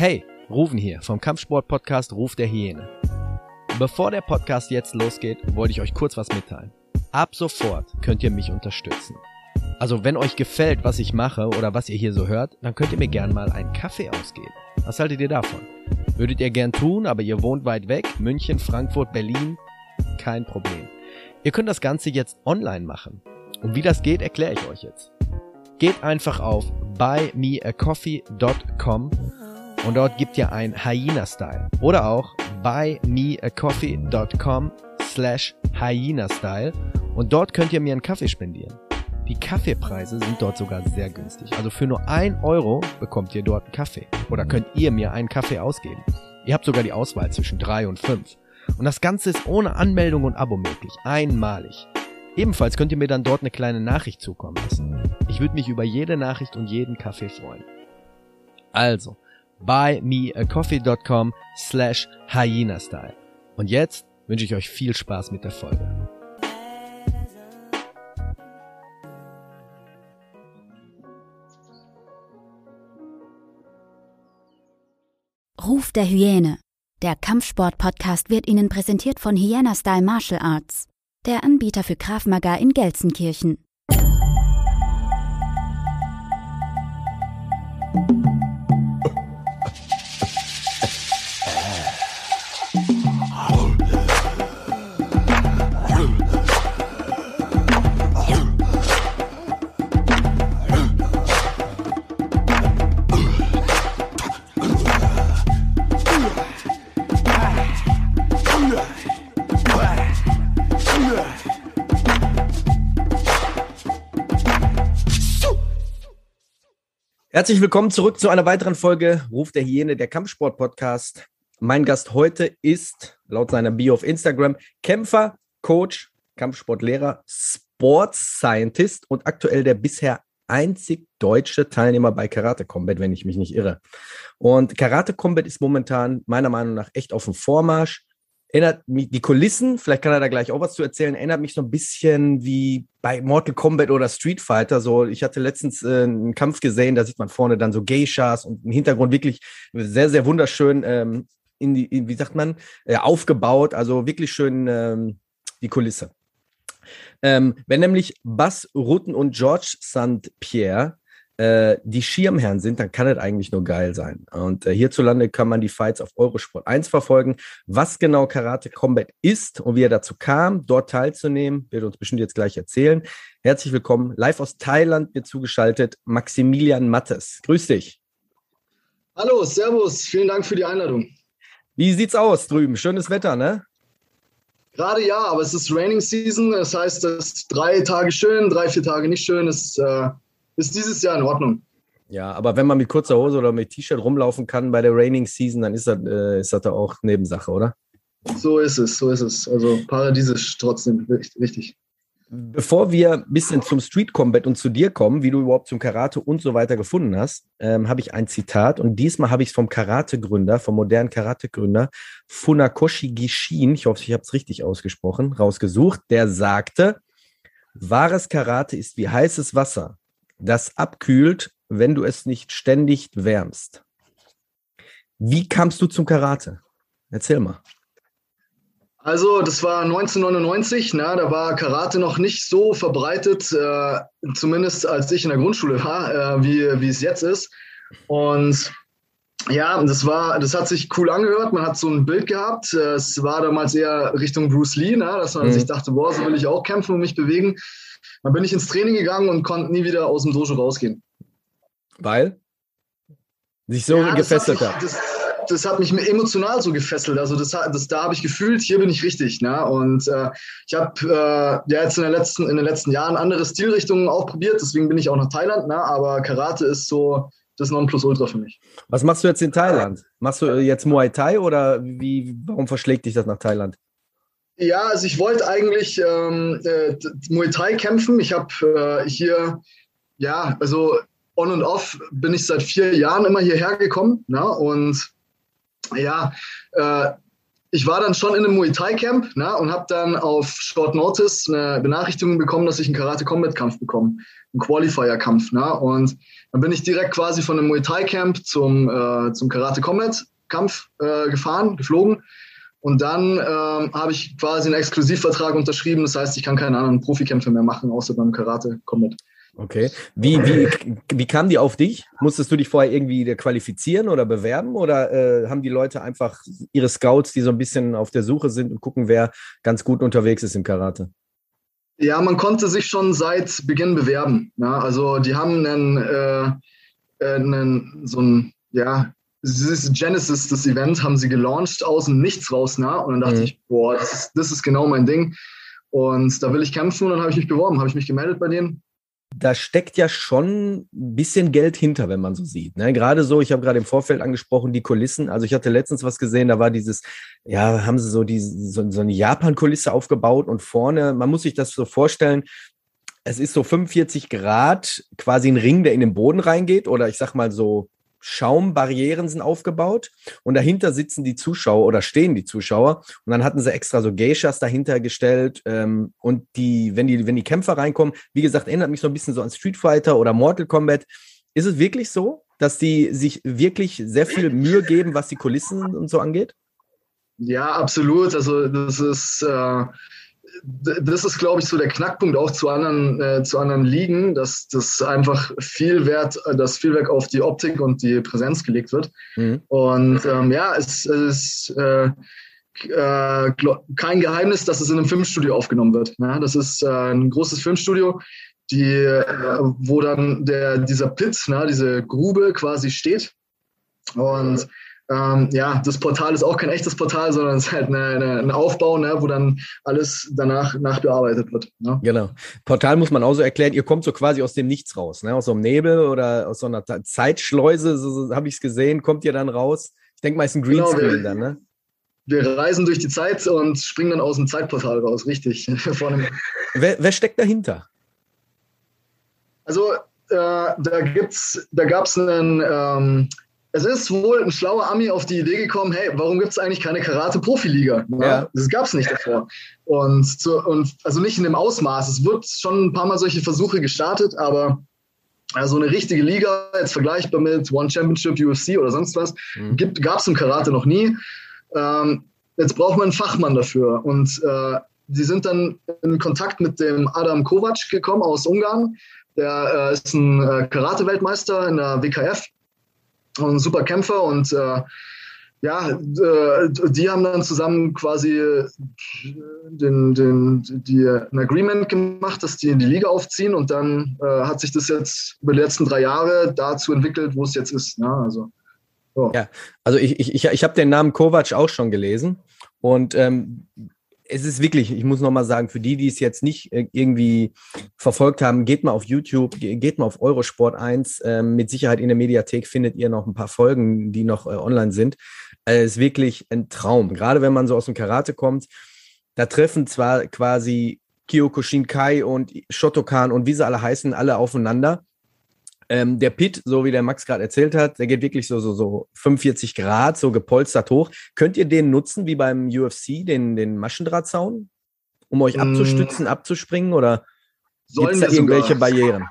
Hey, Ruven hier vom Kampfsport-Podcast Ruf der Hyäne. Bevor der Podcast jetzt losgeht, wollte ich euch kurz was mitteilen. Ab sofort könnt ihr mich unterstützen. Also wenn euch gefällt, was ich mache oder was ihr hier so hört, dann könnt ihr mir gern mal einen Kaffee ausgeben. Was haltet ihr davon? Würdet ihr gern tun, aber ihr wohnt weit weg, München, Frankfurt, Berlin? Kein Problem. Ihr könnt das Ganze jetzt online machen. Und wie das geht, erkläre ich euch jetzt. Geht einfach auf buymeacoffee.com und dort gibt ihr ein Hyena-Style. Oder auch buymeacoffee.com slash Hyena-Style und dort könnt ihr mir einen Kaffee spendieren. Die Kaffeepreise sind dort sogar sehr günstig. Also für nur ein Euro bekommt ihr dort einen Kaffee. Oder könnt ihr mir einen Kaffee ausgeben. Ihr habt sogar die Auswahl zwischen drei und fünf. Und das Ganze ist ohne Anmeldung und Abo möglich. Einmalig. Ebenfalls könnt ihr mir dann dort eine kleine Nachricht zukommen lassen. Ich würde mich über jede Nachricht und jeden Kaffee freuen. Also, buymeacoffee.com slash hyena-style. Und jetzt wünsche ich euch viel Spaß mit der Folge. Ruf der Hyäne. Der Kampfsport-Podcast wird Ihnen präsentiert von Hyena Style Martial Arts, der Anbieter für Krav Maga in Gelsenkirchen. Herzlich willkommen zurück zu einer weiteren Folge Ruf der Hyäne, der Kampfsport-Podcast. Mein Gast heute ist, laut seiner Bio auf Instagram, Kämpfer, Coach, Kampfsportlehrer, Sports Scientist und aktuell der bisher einzig deutsche Teilnehmer bei Karate Combat, wenn ich mich nicht irre. Und Karate Combat ist momentan meiner Meinung nach echt auf dem Vormarsch erinnert mich, die Kulissen, vielleicht kann er da gleich auch was zu erzählen, erinnert mich so ein bisschen wie bei Mortal Kombat oder Street Fighter. So, ich hatte letztens äh, einen Kampf gesehen, da sieht man vorne dann so Geishas und im Hintergrund wirklich sehr, sehr wunderschön, ähm, in die, in, wie sagt man, äh, aufgebaut. Also wirklich schön ähm, die Kulisse. Ähm, wenn nämlich Bas Rutten und George St. Pierre die Schirmherren sind, dann kann es eigentlich nur geil sein. Und äh, hierzulande kann man die Fights auf Eurosport 1 verfolgen. Was genau Karate Combat ist und wie er dazu kam, dort teilzunehmen, wird uns bestimmt jetzt gleich erzählen. Herzlich willkommen, live aus Thailand mir zugeschaltet, Maximilian Mattes. Grüß dich. Hallo, Servus, vielen Dank für die Einladung. Wie sieht's aus drüben? Schönes Wetter, ne? Gerade ja, aber es ist Raining Season. Das heißt, es ist drei Tage schön, drei, vier Tage nicht schön. Es äh, ist dieses Jahr in Ordnung. Ja, aber wenn man mit kurzer Hose oder mit T-Shirt rumlaufen kann bei der Raining Season, dann ist das, äh, ist das da auch Nebensache, oder? So ist es, so ist es. Also paradiesisch trotzdem, richtig. Bevor wir ein bisschen zum Street Combat und zu dir kommen, wie du überhaupt zum Karate und so weiter gefunden hast, ähm, habe ich ein Zitat und diesmal habe ich es vom Karate-Gründer, vom modernen Karate-Gründer Funakoshi Gishin, ich hoffe, ich habe es richtig ausgesprochen, rausgesucht, der sagte, wahres Karate ist wie heißes Wasser das abkühlt, wenn du es nicht ständig wärmst. Wie kamst du zum Karate? Erzähl mal. Also, das war 1999, na, da war Karate noch nicht so verbreitet, äh, zumindest als ich in der Grundschule war, äh, wie, wie es jetzt ist. Und ja, das war, das hat sich cool angehört. Man hat so ein Bild gehabt. Es war damals eher Richtung Bruce Lee, na, dass man mhm. sich dachte, boah, so will ich auch kämpfen und mich bewegen. Dann bin ich ins Training gegangen und konnte nie wieder aus dem Dojo rausgehen. Weil? Sich so ja, gefesselt hat. Das, das, hat mich emotional so gefesselt. Also das, das da habe ich gefühlt, hier bin ich richtig. Ne? Und äh, ich habe äh, ja jetzt in, der letzten, in den letzten Jahren andere Stilrichtungen auch probiert. Deswegen bin ich auch nach Thailand. Ne? Aber Karate ist so das Nonplusultra für mich. Was machst du jetzt in Thailand? Machst du jetzt Muay Thai oder wie, warum verschlägt dich das nach Thailand? Ja, also ich wollte eigentlich ähm, äh, Muay Thai kämpfen. Ich habe äh, hier, ja, also on und off bin ich seit vier Jahren immer hierher gekommen. Ne? Und ja, äh, ich war dann schon in einem Muay Thai Camp ne, und habe dann auf Short Notice eine Benachrichtigung bekommen, dass ich einen Karate Combat Kampf bekomme, einen Qualifier Kampf. Ne, und dann bin ich direkt quasi von einem Muay Thai Camp zum, äh, zum Karate Combat Kampf äh, gefahren, geflogen. Und dann ähm, habe ich quasi einen Exklusivvertrag unterschrieben. Das heißt, ich kann keine anderen Profikämpfe mehr machen, außer beim Karate Combat. Okay. Wie, wie, wie kam die auf dich? Musstest du dich vorher irgendwie qualifizieren oder bewerben? Oder äh, haben die Leute einfach ihre Scouts, die so ein bisschen auf der Suche sind und gucken, wer ganz gut unterwegs ist im Karate? Ja, man konnte sich schon seit Beginn bewerben. Ja, ne? also die haben einen, äh, einen so ein, ja, dieses Genesis des Events haben sie gelauncht aus dem Nichts raus, na? Ne? Und dann dachte mhm. ich, boah, das ist, das ist genau mein Ding. Und da will ich kämpfen und dann habe ich mich beworben, habe ich mich gemeldet bei denen da steckt ja schon ein bisschen Geld hinter, wenn man so sieht. Ne? Gerade so, ich habe gerade im Vorfeld angesprochen, die Kulissen. Also ich hatte letztens was gesehen, da war dieses, ja, haben sie so, die, so, so eine Japan-Kulisse aufgebaut und vorne, man muss sich das so vorstellen, es ist so 45 Grad, quasi ein Ring, der in den Boden reingeht oder ich sag mal so Schaumbarrieren sind aufgebaut und dahinter sitzen die Zuschauer oder stehen die Zuschauer und dann hatten sie extra so Geishas dahinter gestellt ähm, und die, wenn die, wenn die Kämpfer reinkommen, wie gesagt, erinnert mich so ein bisschen so an Street Fighter oder Mortal Kombat. Ist es wirklich so, dass die sich wirklich sehr viel Mühe geben, was die Kulissen und so angeht? Ja, absolut. Also das ist äh, das ist, glaube ich, so der Knackpunkt auch zu anderen, äh, zu anderen Ligen, dass das einfach viel Wert, dass viel Wert auf die Optik und die Präsenz gelegt wird. Mhm. Und ähm, ja, es, es ist äh, äh, kein Geheimnis, dass es in einem Filmstudio aufgenommen wird. Ne? Das ist äh, ein großes Filmstudio, die, äh, wo dann der, dieser Pit, ne, diese Grube quasi steht. Und ähm, ja, das Portal ist auch kein echtes Portal, sondern es ist halt eine, eine, ein Aufbau, ne, wo dann alles danach nachbearbeitet wird. Ne? Genau. Portal muss man auch so erklären, ihr kommt so quasi aus dem Nichts raus, ne? aus so einem Nebel oder aus so einer Zeitschleuse, so, so habe ich es gesehen, kommt ihr dann raus. Ich denke mal, es ist ein Greenscreen genau, dann, ne? Wir reisen durch die Zeit und springen dann aus dem Zeitportal raus, richtig. wer, wer steckt dahinter? Also, äh, da, gibt's, da gab es einen. Ähm, es ist wohl ein schlauer Ami auf die Idee gekommen, hey, warum gibt es eigentlich keine Karate-Profiliga? Ja. Das gab es nicht davor. Und, zu, und also nicht in dem Ausmaß. Es wird schon ein paar Mal solche Versuche gestartet, aber also eine richtige Liga, jetzt vergleichbar mit One Championship, UFC oder sonst was, mhm. gab es im Karate noch nie. Ähm, jetzt braucht man einen Fachmann dafür. Und äh, die sind dann in Kontakt mit dem Adam Kovac gekommen aus Ungarn. Der äh, ist ein äh, Karate-Weltmeister in der WKF ein super Kämpfer und äh, ja, äh, die haben dann zusammen quasi den, den, die, ein Agreement gemacht, dass die in die Liga aufziehen und dann äh, hat sich das jetzt über die letzten drei Jahre dazu entwickelt, wo es jetzt ist. Ne? Also, so. Ja, also ich, ich, ich, ich habe den Namen Kovac auch schon gelesen und ähm, es ist wirklich, ich muss nochmal sagen, für die, die es jetzt nicht äh, irgendwie verfolgt haben, geht mal auf YouTube, geht mal auf Eurosport 1. Ähm, mit Sicherheit in der Mediathek findet ihr noch ein paar Folgen, die noch äh, online sind. Also es ist wirklich ein Traum. Gerade wenn man so aus dem Karate kommt, da treffen zwar quasi Kyokushin Kai und Shotokan und wie sie alle heißen, alle aufeinander. Ähm, der Pit, so wie der Max gerade erzählt hat, der geht wirklich so, so, so 45 Grad, so gepolstert hoch. Könnt ihr den nutzen wie beim UFC, den, den Maschendrahtzaun, um euch mm. abzustützen, abzuspringen oder gibt es da irgendwelche sogar. Barrieren?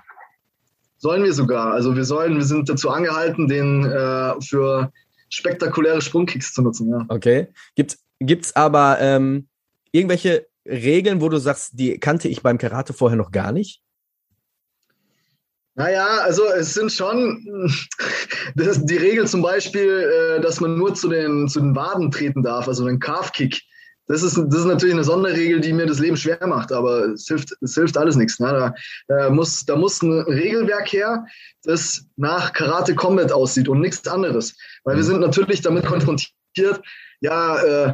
Sollen wir sogar. Also wir sollen, wir sind dazu angehalten, den äh, für spektakuläre Sprungkicks zu nutzen. Ja. Okay. Gibt es aber ähm, irgendwelche Regeln, wo du sagst, die kannte ich beim Karate vorher noch gar nicht? Naja, also es sind schon das die Regel zum Beispiel, äh, dass man nur zu den, zu den Waden treten darf, also den Calf-Kick. Das ist, das ist natürlich eine Sonderregel, die mir das Leben schwer macht, aber es hilft, es hilft alles nichts. Ne? Da, muss, da muss ein Regelwerk her, das nach Karate Combat aussieht und nichts anderes. Weil wir mhm. sind natürlich damit konfrontiert, ja, äh,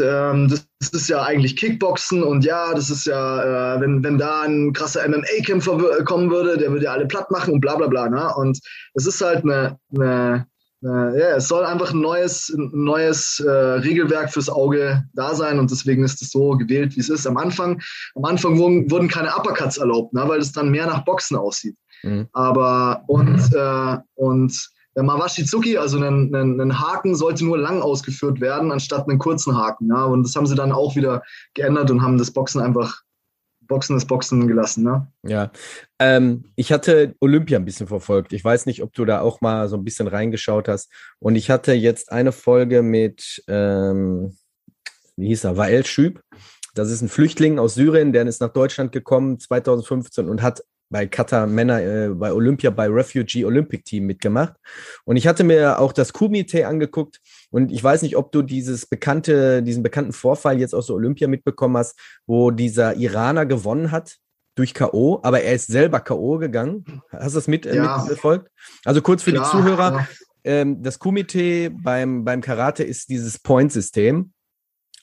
ähm, das ist ja eigentlich Kickboxen und ja, das ist ja, äh, wenn, wenn da ein krasser MMA-Kämpfer kommen würde, der würde ja alle platt machen und bla bla bla. Ne? Und es ist halt eine, eine, eine ja, es soll einfach ein neues, ein neues äh, Regelwerk fürs Auge da sein und deswegen ist es so gewählt, wie es ist. Am Anfang, am Anfang wurden, wurden keine Uppercuts erlaubt, ne? weil es dann mehr nach Boxen aussieht. Mhm. Aber und, äh, und der Mawashizuki, also ein, ein, ein, Haken, sollte nur lang ausgeführt werden, anstatt einen kurzen Haken. Ja? Und das haben sie dann auch wieder geändert und haben das Boxen einfach Boxen ist Boxen gelassen, ne? Ja. Ähm, ich hatte Olympia ein bisschen verfolgt. Ich weiß nicht, ob du da auch mal so ein bisschen reingeschaut hast. Und ich hatte jetzt eine Folge mit, ähm, wie hieß er, Wael Schüb. Das ist ein Flüchtling aus Syrien, der ist nach Deutschland gekommen 2015 und hat bei Katar Männer, äh, bei Olympia, bei Refugee Olympic Team mitgemacht. Und ich hatte mir auch das Kumite angeguckt und ich weiß nicht, ob du dieses bekannte, diesen bekannten Vorfall jetzt aus der Olympia mitbekommen hast, wo dieser Iraner gewonnen hat durch K.O., aber er ist selber K.O. gegangen. Hast du das mit, äh, ja. mitverfolgt? Also kurz für Klar, die Zuhörer. Ja. Ähm, das Kumite beim, beim Karate ist dieses Point-System.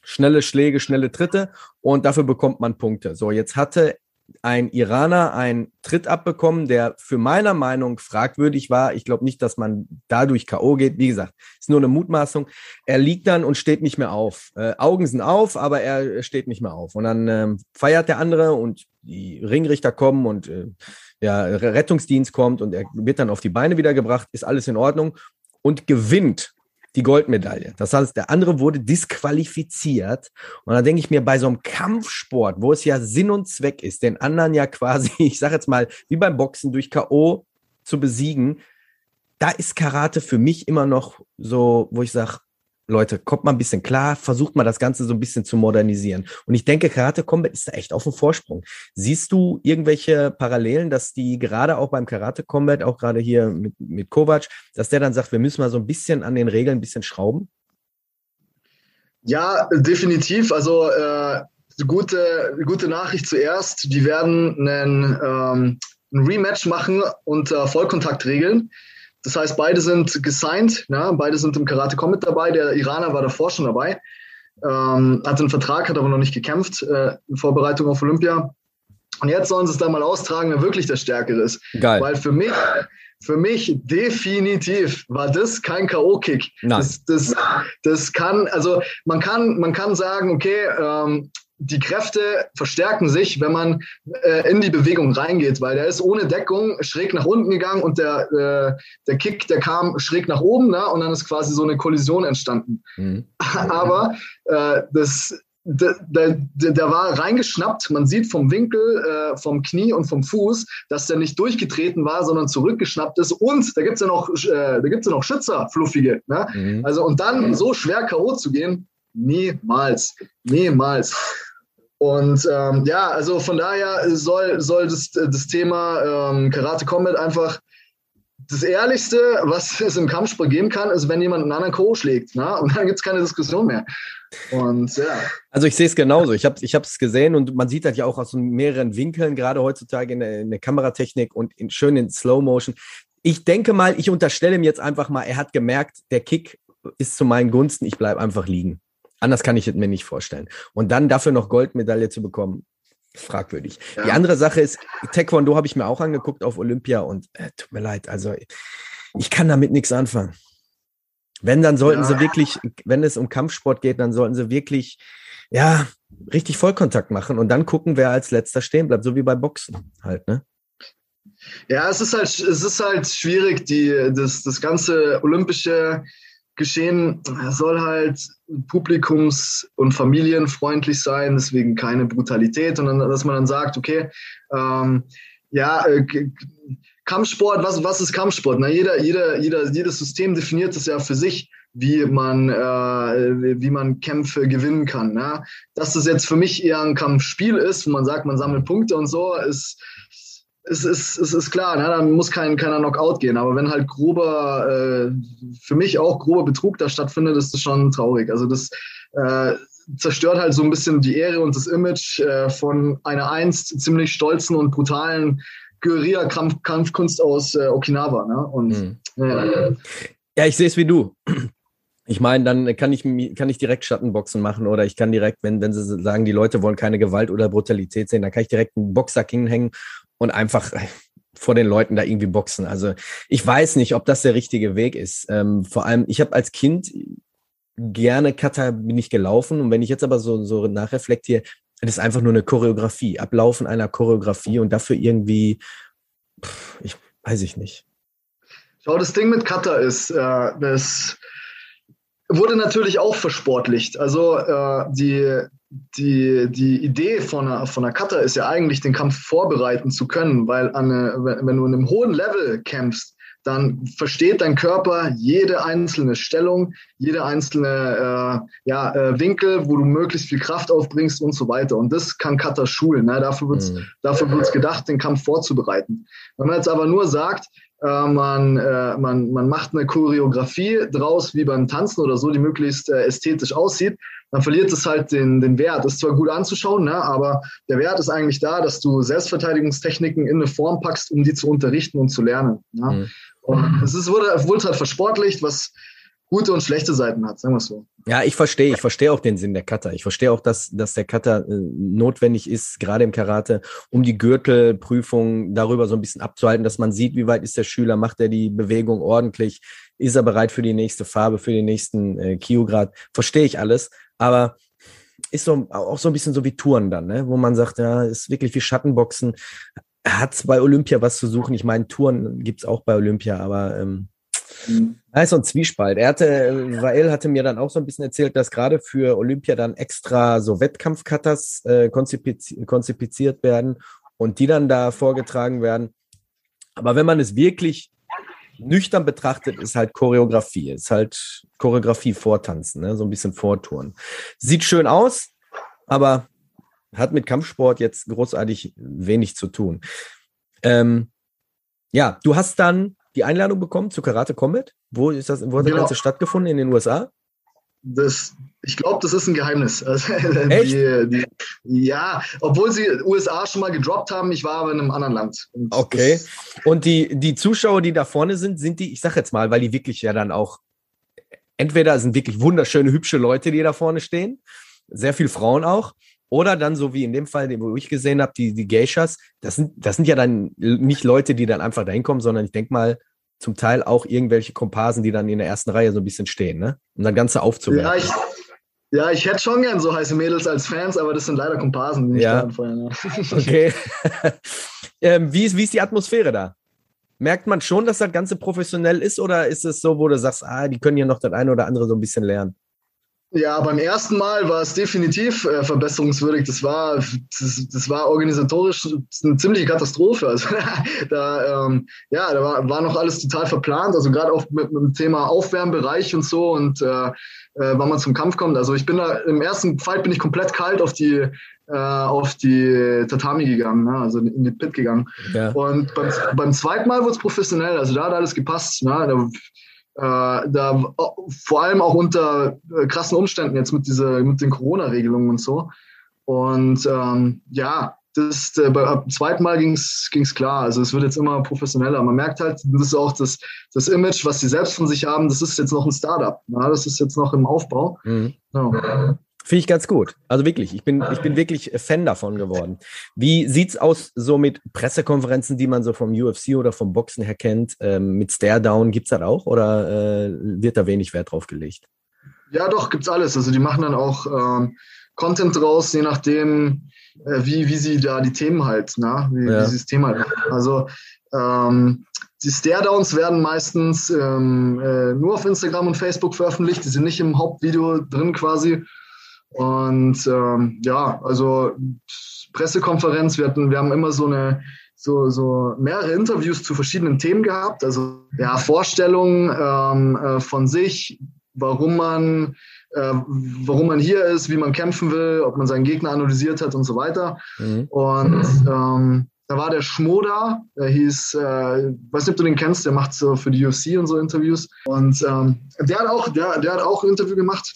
Schnelle Schläge, schnelle Tritte und dafür bekommt man Punkte. So, jetzt hatte ein Iraner einen Tritt abbekommen, der für meiner Meinung fragwürdig war. Ich glaube nicht, dass man dadurch K.O. geht. Wie gesagt, ist nur eine Mutmaßung. Er liegt dann und steht nicht mehr auf. Äh, Augen sind auf, aber er steht nicht mehr auf. Und dann ähm, feiert der andere und die Ringrichter kommen und äh, der Rettungsdienst kommt und er wird dann auf die Beine wieder gebracht. Ist alles in Ordnung und gewinnt die Goldmedaille. Das heißt, der andere wurde disqualifiziert. Und da denke ich mir, bei so einem Kampfsport, wo es ja Sinn und Zweck ist, den anderen ja quasi, ich sage jetzt mal, wie beim Boxen durch K.O. zu besiegen, da ist Karate für mich immer noch so, wo ich sage, Leute, kommt mal ein bisschen klar, versucht mal das Ganze so ein bisschen zu modernisieren. Und ich denke, Karate Combat ist da echt auf dem Vorsprung. Siehst du irgendwelche Parallelen, dass die gerade auch beim Karate Combat, auch gerade hier mit, mit Kovac, dass der dann sagt, wir müssen mal so ein bisschen an den Regeln ein bisschen schrauben? Ja, definitiv. Also äh, gute, gute Nachricht zuerst. Die werden einen, ähm, ein Rematch machen unter Vollkontaktregeln. Das heißt, beide sind gesigned, ja, beide sind im Karate Combat dabei. Der Iraner war davor schon dabei, ähm, hat einen Vertrag, hat aber noch nicht gekämpft äh, in Vorbereitung auf Olympia. Und jetzt sollen sie es dann mal austragen, wer wirklich der Stärkere ist. Geil. Weil für mich, für mich definitiv war das kein K.O.-Kick. Das, das, das kann, also man kann, man kann sagen, okay, ähm, die Kräfte verstärken sich, wenn man äh, in die Bewegung reingeht, weil der ist ohne Deckung schräg nach unten gegangen und der, äh, der Kick, der kam schräg nach oben ne? und dann ist quasi so eine Kollision entstanden. Mhm. Aber äh, das, der, der, der, war reingeschnappt. Man sieht vom Winkel, äh, vom Knie und vom Fuß, dass der nicht durchgetreten war, sondern zurückgeschnappt ist. Und da gibt's ja noch, äh, da gibt's ja noch Schützer, fluffige. Ne? Mhm. Also und dann so schwer K.O. zu gehen, niemals, niemals. Und ähm, ja, also von daher soll, soll das, das Thema ähm, Karate Combat einfach das Ehrlichste, was es im Kampfsport geben kann, ist, wenn jemand einen anderen Co. schlägt. Ne? Und dann gibt es keine Diskussion mehr. Und ja. Also ich sehe es genauso. Ich habe es ich gesehen und man sieht das ja auch aus mehreren Winkeln, gerade heutzutage in der, in der Kameratechnik und in, schön in Slow Motion. Ich denke mal, ich unterstelle ihm jetzt einfach mal, er hat gemerkt, der Kick ist zu meinen Gunsten, ich bleibe einfach liegen. Anders kann ich es mir nicht vorstellen. Und dann dafür noch Goldmedaille zu bekommen, fragwürdig. Ja. Die andere Sache ist, Taekwondo habe ich mir auch angeguckt auf Olympia und äh, tut mir leid, also ich kann damit nichts anfangen. Wenn, dann sollten ja. sie wirklich, wenn es um Kampfsport geht, dann sollten sie wirklich, ja, richtig Vollkontakt machen und dann gucken, wer als letzter stehen bleibt, so wie bei Boxen halt, ne? Ja, es ist halt, es ist halt schwierig, die, das, das ganze olympische Geschehen soll halt publikums- und familienfreundlich sein, deswegen keine Brutalität, sondern dass man dann sagt, okay, ähm, ja, äh, Kampfsport, was, was ist Kampfsport? Na, jeder, jeder, jeder, jedes System definiert es ja für sich, wie man, äh, wie man Kämpfe gewinnen kann. Ne? Dass das jetzt für mich eher ein Kampfspiel ist, wo man sagt, man sammelt Punkte und so, ist, es ist, es ist klar, ne? dann muss kein, keiner Knockout gehen. Aber wenn halt grober, äh, für mich auch grober Betrug da stattfindet, ist das schon traurig. Also das äh, zerstört halt so ein bisschen die Ehre und das Image äh, von einer einst ziemlich stolzen und brutalen Guerilla-Kampfkunst aus äh, Okinawa. Ne? Und, hm. äh, ja, ich sehe es wie du. Ich meine, dann kann ich, kann ich direkt Schattenboxen machen oder ich kann direkt, wenn, wenn sie sagen, die Leute wollen keine Gewalt oder Brutalität sehen, dann kann ich direkt einen Boxsack hinhängen und einfach vor den Leuten da irgendwie boxen. Also ich weiß nicht, ob das der richtige Weg ist. Ähm, vor allem, ich habe als Kind gerne Kata bin ich gelaufen und wenn ich jetzt aber so, so nachreflektiere, das ist einfach nur eine Choreografie, Ablaufen einer Choreografie und dafür irgendwie, pff, ich weiß ich nicht. Schau, das Ding mit Kata ist, äh, das wurde natürlich auch versportlicht. Also äh, die, die, die Idee von einer, von einer Cutter ist ja eigentlich, den Kampf vorbereiten zu können, weil eine, wenn du in einem hohen Level kämpfst, dann versteht dein Körper jede einzelne Stellung, jede einzelne äh, ja, äh, Winkel, wo du möglichst viel Kraft aufbringst und so weiter. Und das kann Cutter schulen. Ne? Dafür wird es mhm. dafür wird's gedacht, den Kampf vorzubereiten. Wenn man jetzt aber nur sagt, äh, man, äh, man, man macht eine Choreografie draus, wie beim Tanzen oder so, die möglichst äh, ästhetisch aussieht, dann verliert es halt den, den Wert. Ist zwar gut anzuschauen, ne, aber der Wert ist eigentlich da, dass du Selbstverteidigungstechniken in eine Form packst, um die zu unterrichten und zu lernen. Ne? Mhm. Und es ist, wurde, wurde halt versportlicht, was gute und schlechte Seiten hat, sagen wir es so. Ja, ich verstehe, ich verstehe auch den Sinn der Cutter. Ich verstehe auch, dass, dass der Cutter äh, notwendig ist, gerade im Karate, um die Gürtelprüfung darüber so ein bisschen abzuhalten, dass man sieht, wie weit ist der Schüler, macht er die Bewegung ordentlich, ist er bereit für die nächste Farbe, für den nächsten äh, Kio-Grad. Verstehe ich alles, aber ist so auch so ein bisschen so wie Touren dann, ne? wo man sagt, ja, ist wirklich wie Schattenboxen. Hat bei Olympia was zu suchen. Ich meine, Touren gibt's auch bei Olympia, aber ähm, Mhm. Da ist so ein Zwiespalt. Er hatte, Vael hatte mir dann auch so ein bisschen erzählt, dass gerade für Olympia dann extra so Wettkampfcutters äh, konzipiz konzipiert werden und die dann da vorgetragen werden. Aber wenn man es wirklich nüchtern betrachtet, ist halt Choreografie, ist halt Choreografie vortanzen, ne? so ein bisschen vortouren. Sieht schön aus, aber hat mit Kampfsport jetzt großartig wenig zu tun. Ähm, ja, du hast dann die Einladung bekommen zu Karate Combat? Wo ist das, wo hat das genau. Ganze stattgefunden? In den USA? Das, ich glaube, das ist ein Geheimnis. Also, Echt? Die, die, ja, obwohl sie USA schon mal gedroppt haben, ich war aber in einem anderen Land. Und okay. Und die, die Zuschauer, die da vorne sind, sind die, ich sag jetzt mal, weil die wirklich ja dann auch, entweder sind wirklich wunderschöne, hübsche Leute, die da vorne stehen, sehr viele Frauen auch, oder dann so wie in dem Fall, den wo ich gesehen habe, die, die Geishas, das sind, das sind ja dann nicht Leute, die dann einfach dahin kommen, sondern ich denke mal, zum Teil auch irgendwelche Komparsen, die dann in der ersten Reihe so ein bisschen stehen, ne? Um das Ganze aufzuwerten. Ja, ich, ja, ich hätte schon gern so heiße Mädels als Fans, aber das sind leider Komparsen, die nicht ja. anfeuern. Ja. Okay. ähm, wie, ist, wie ist die Atmosphäre da? Merkt man schon, dass das Ganze professionell ist oder ist es so, wo du sagst, ah, die können ja noch das eine oder andere so ein bisschen lernen? Ja, beim ersten Mal war es definitiv äh, verbesserungswürdig. Das war, das, das, war organisatorisch eine ziemliche Katastrophe. Also da, ähm, ja, da war, war noch alles total verplant. Also gerade auch mit, mit, dem Thema Aufwärmbereich und so und äh, äh, wann man zum Kampf kommt. Also ich bin da im ersten Fight bin ich komplett kalt auf die äh, auf die Tatami gegangen, ne? also in die Pit gegangen. Ja. Und beim, beim zweiten Mal wurde es professionell. Also da hat alles gepasst. Ne? Da, da vor allem auch unter äh, krassen Umständen jetzt mit dieser mit den Corona-Regelungen und so. Und ähm, ja, das, äh, beim zweiten Mal ging es klar. Also es wird jetzt immer professioneller. Man merkt halt, das ist auch das, das Image, was sie selbst von sich haben, das ist jetzt noch ein Startup. Ja, das ist jetzt noch im Aufbau. Mhm. Ja. Finde ich ganz gut. Also wirklich, ich bin, ich bin wirklich Fan davon geworden. Wie sieht's aus so mit Pressekonferenzen, die man so vom UFC oder vom Boxen her kennt? Ähm, mit Stare-Down gibt's das auch oder äh, wird da wenig Wert drauf gelegt? Ja, doch, gibt's alles. Also die machen dann auch ähm, Content draus, je nachdem, äh, wie, wie sie da die Themen halt, na, ne? wie, ja. wie sie das Thema halt. Also ähm, die Stare-Downs werden meistens ähm, äh, nur auf Instagram und Facebook veröffentlicht, die sind nicht im Hauptvideo drin quasi. Und ähm, ja, also Pressekonferenz, wir hatten, wir haben immer so eine so, so mehrere Interviews zu verschiedenen Themen gehabt. Also ja, Vorstellungen ähm, äh, von sich, warum man, äh, warum man hier ist, wie man kämpfen will, ob man seinen Gegner analysiert hat und so weiter. Mhm. Und ähm, da war der Schmoda, der hieß, äh, weiß nicht, ob du den kennst, der macht so für die UFC und so Interviews. Und ähm, der hat auch, der, der hat auch ein Interview gemacht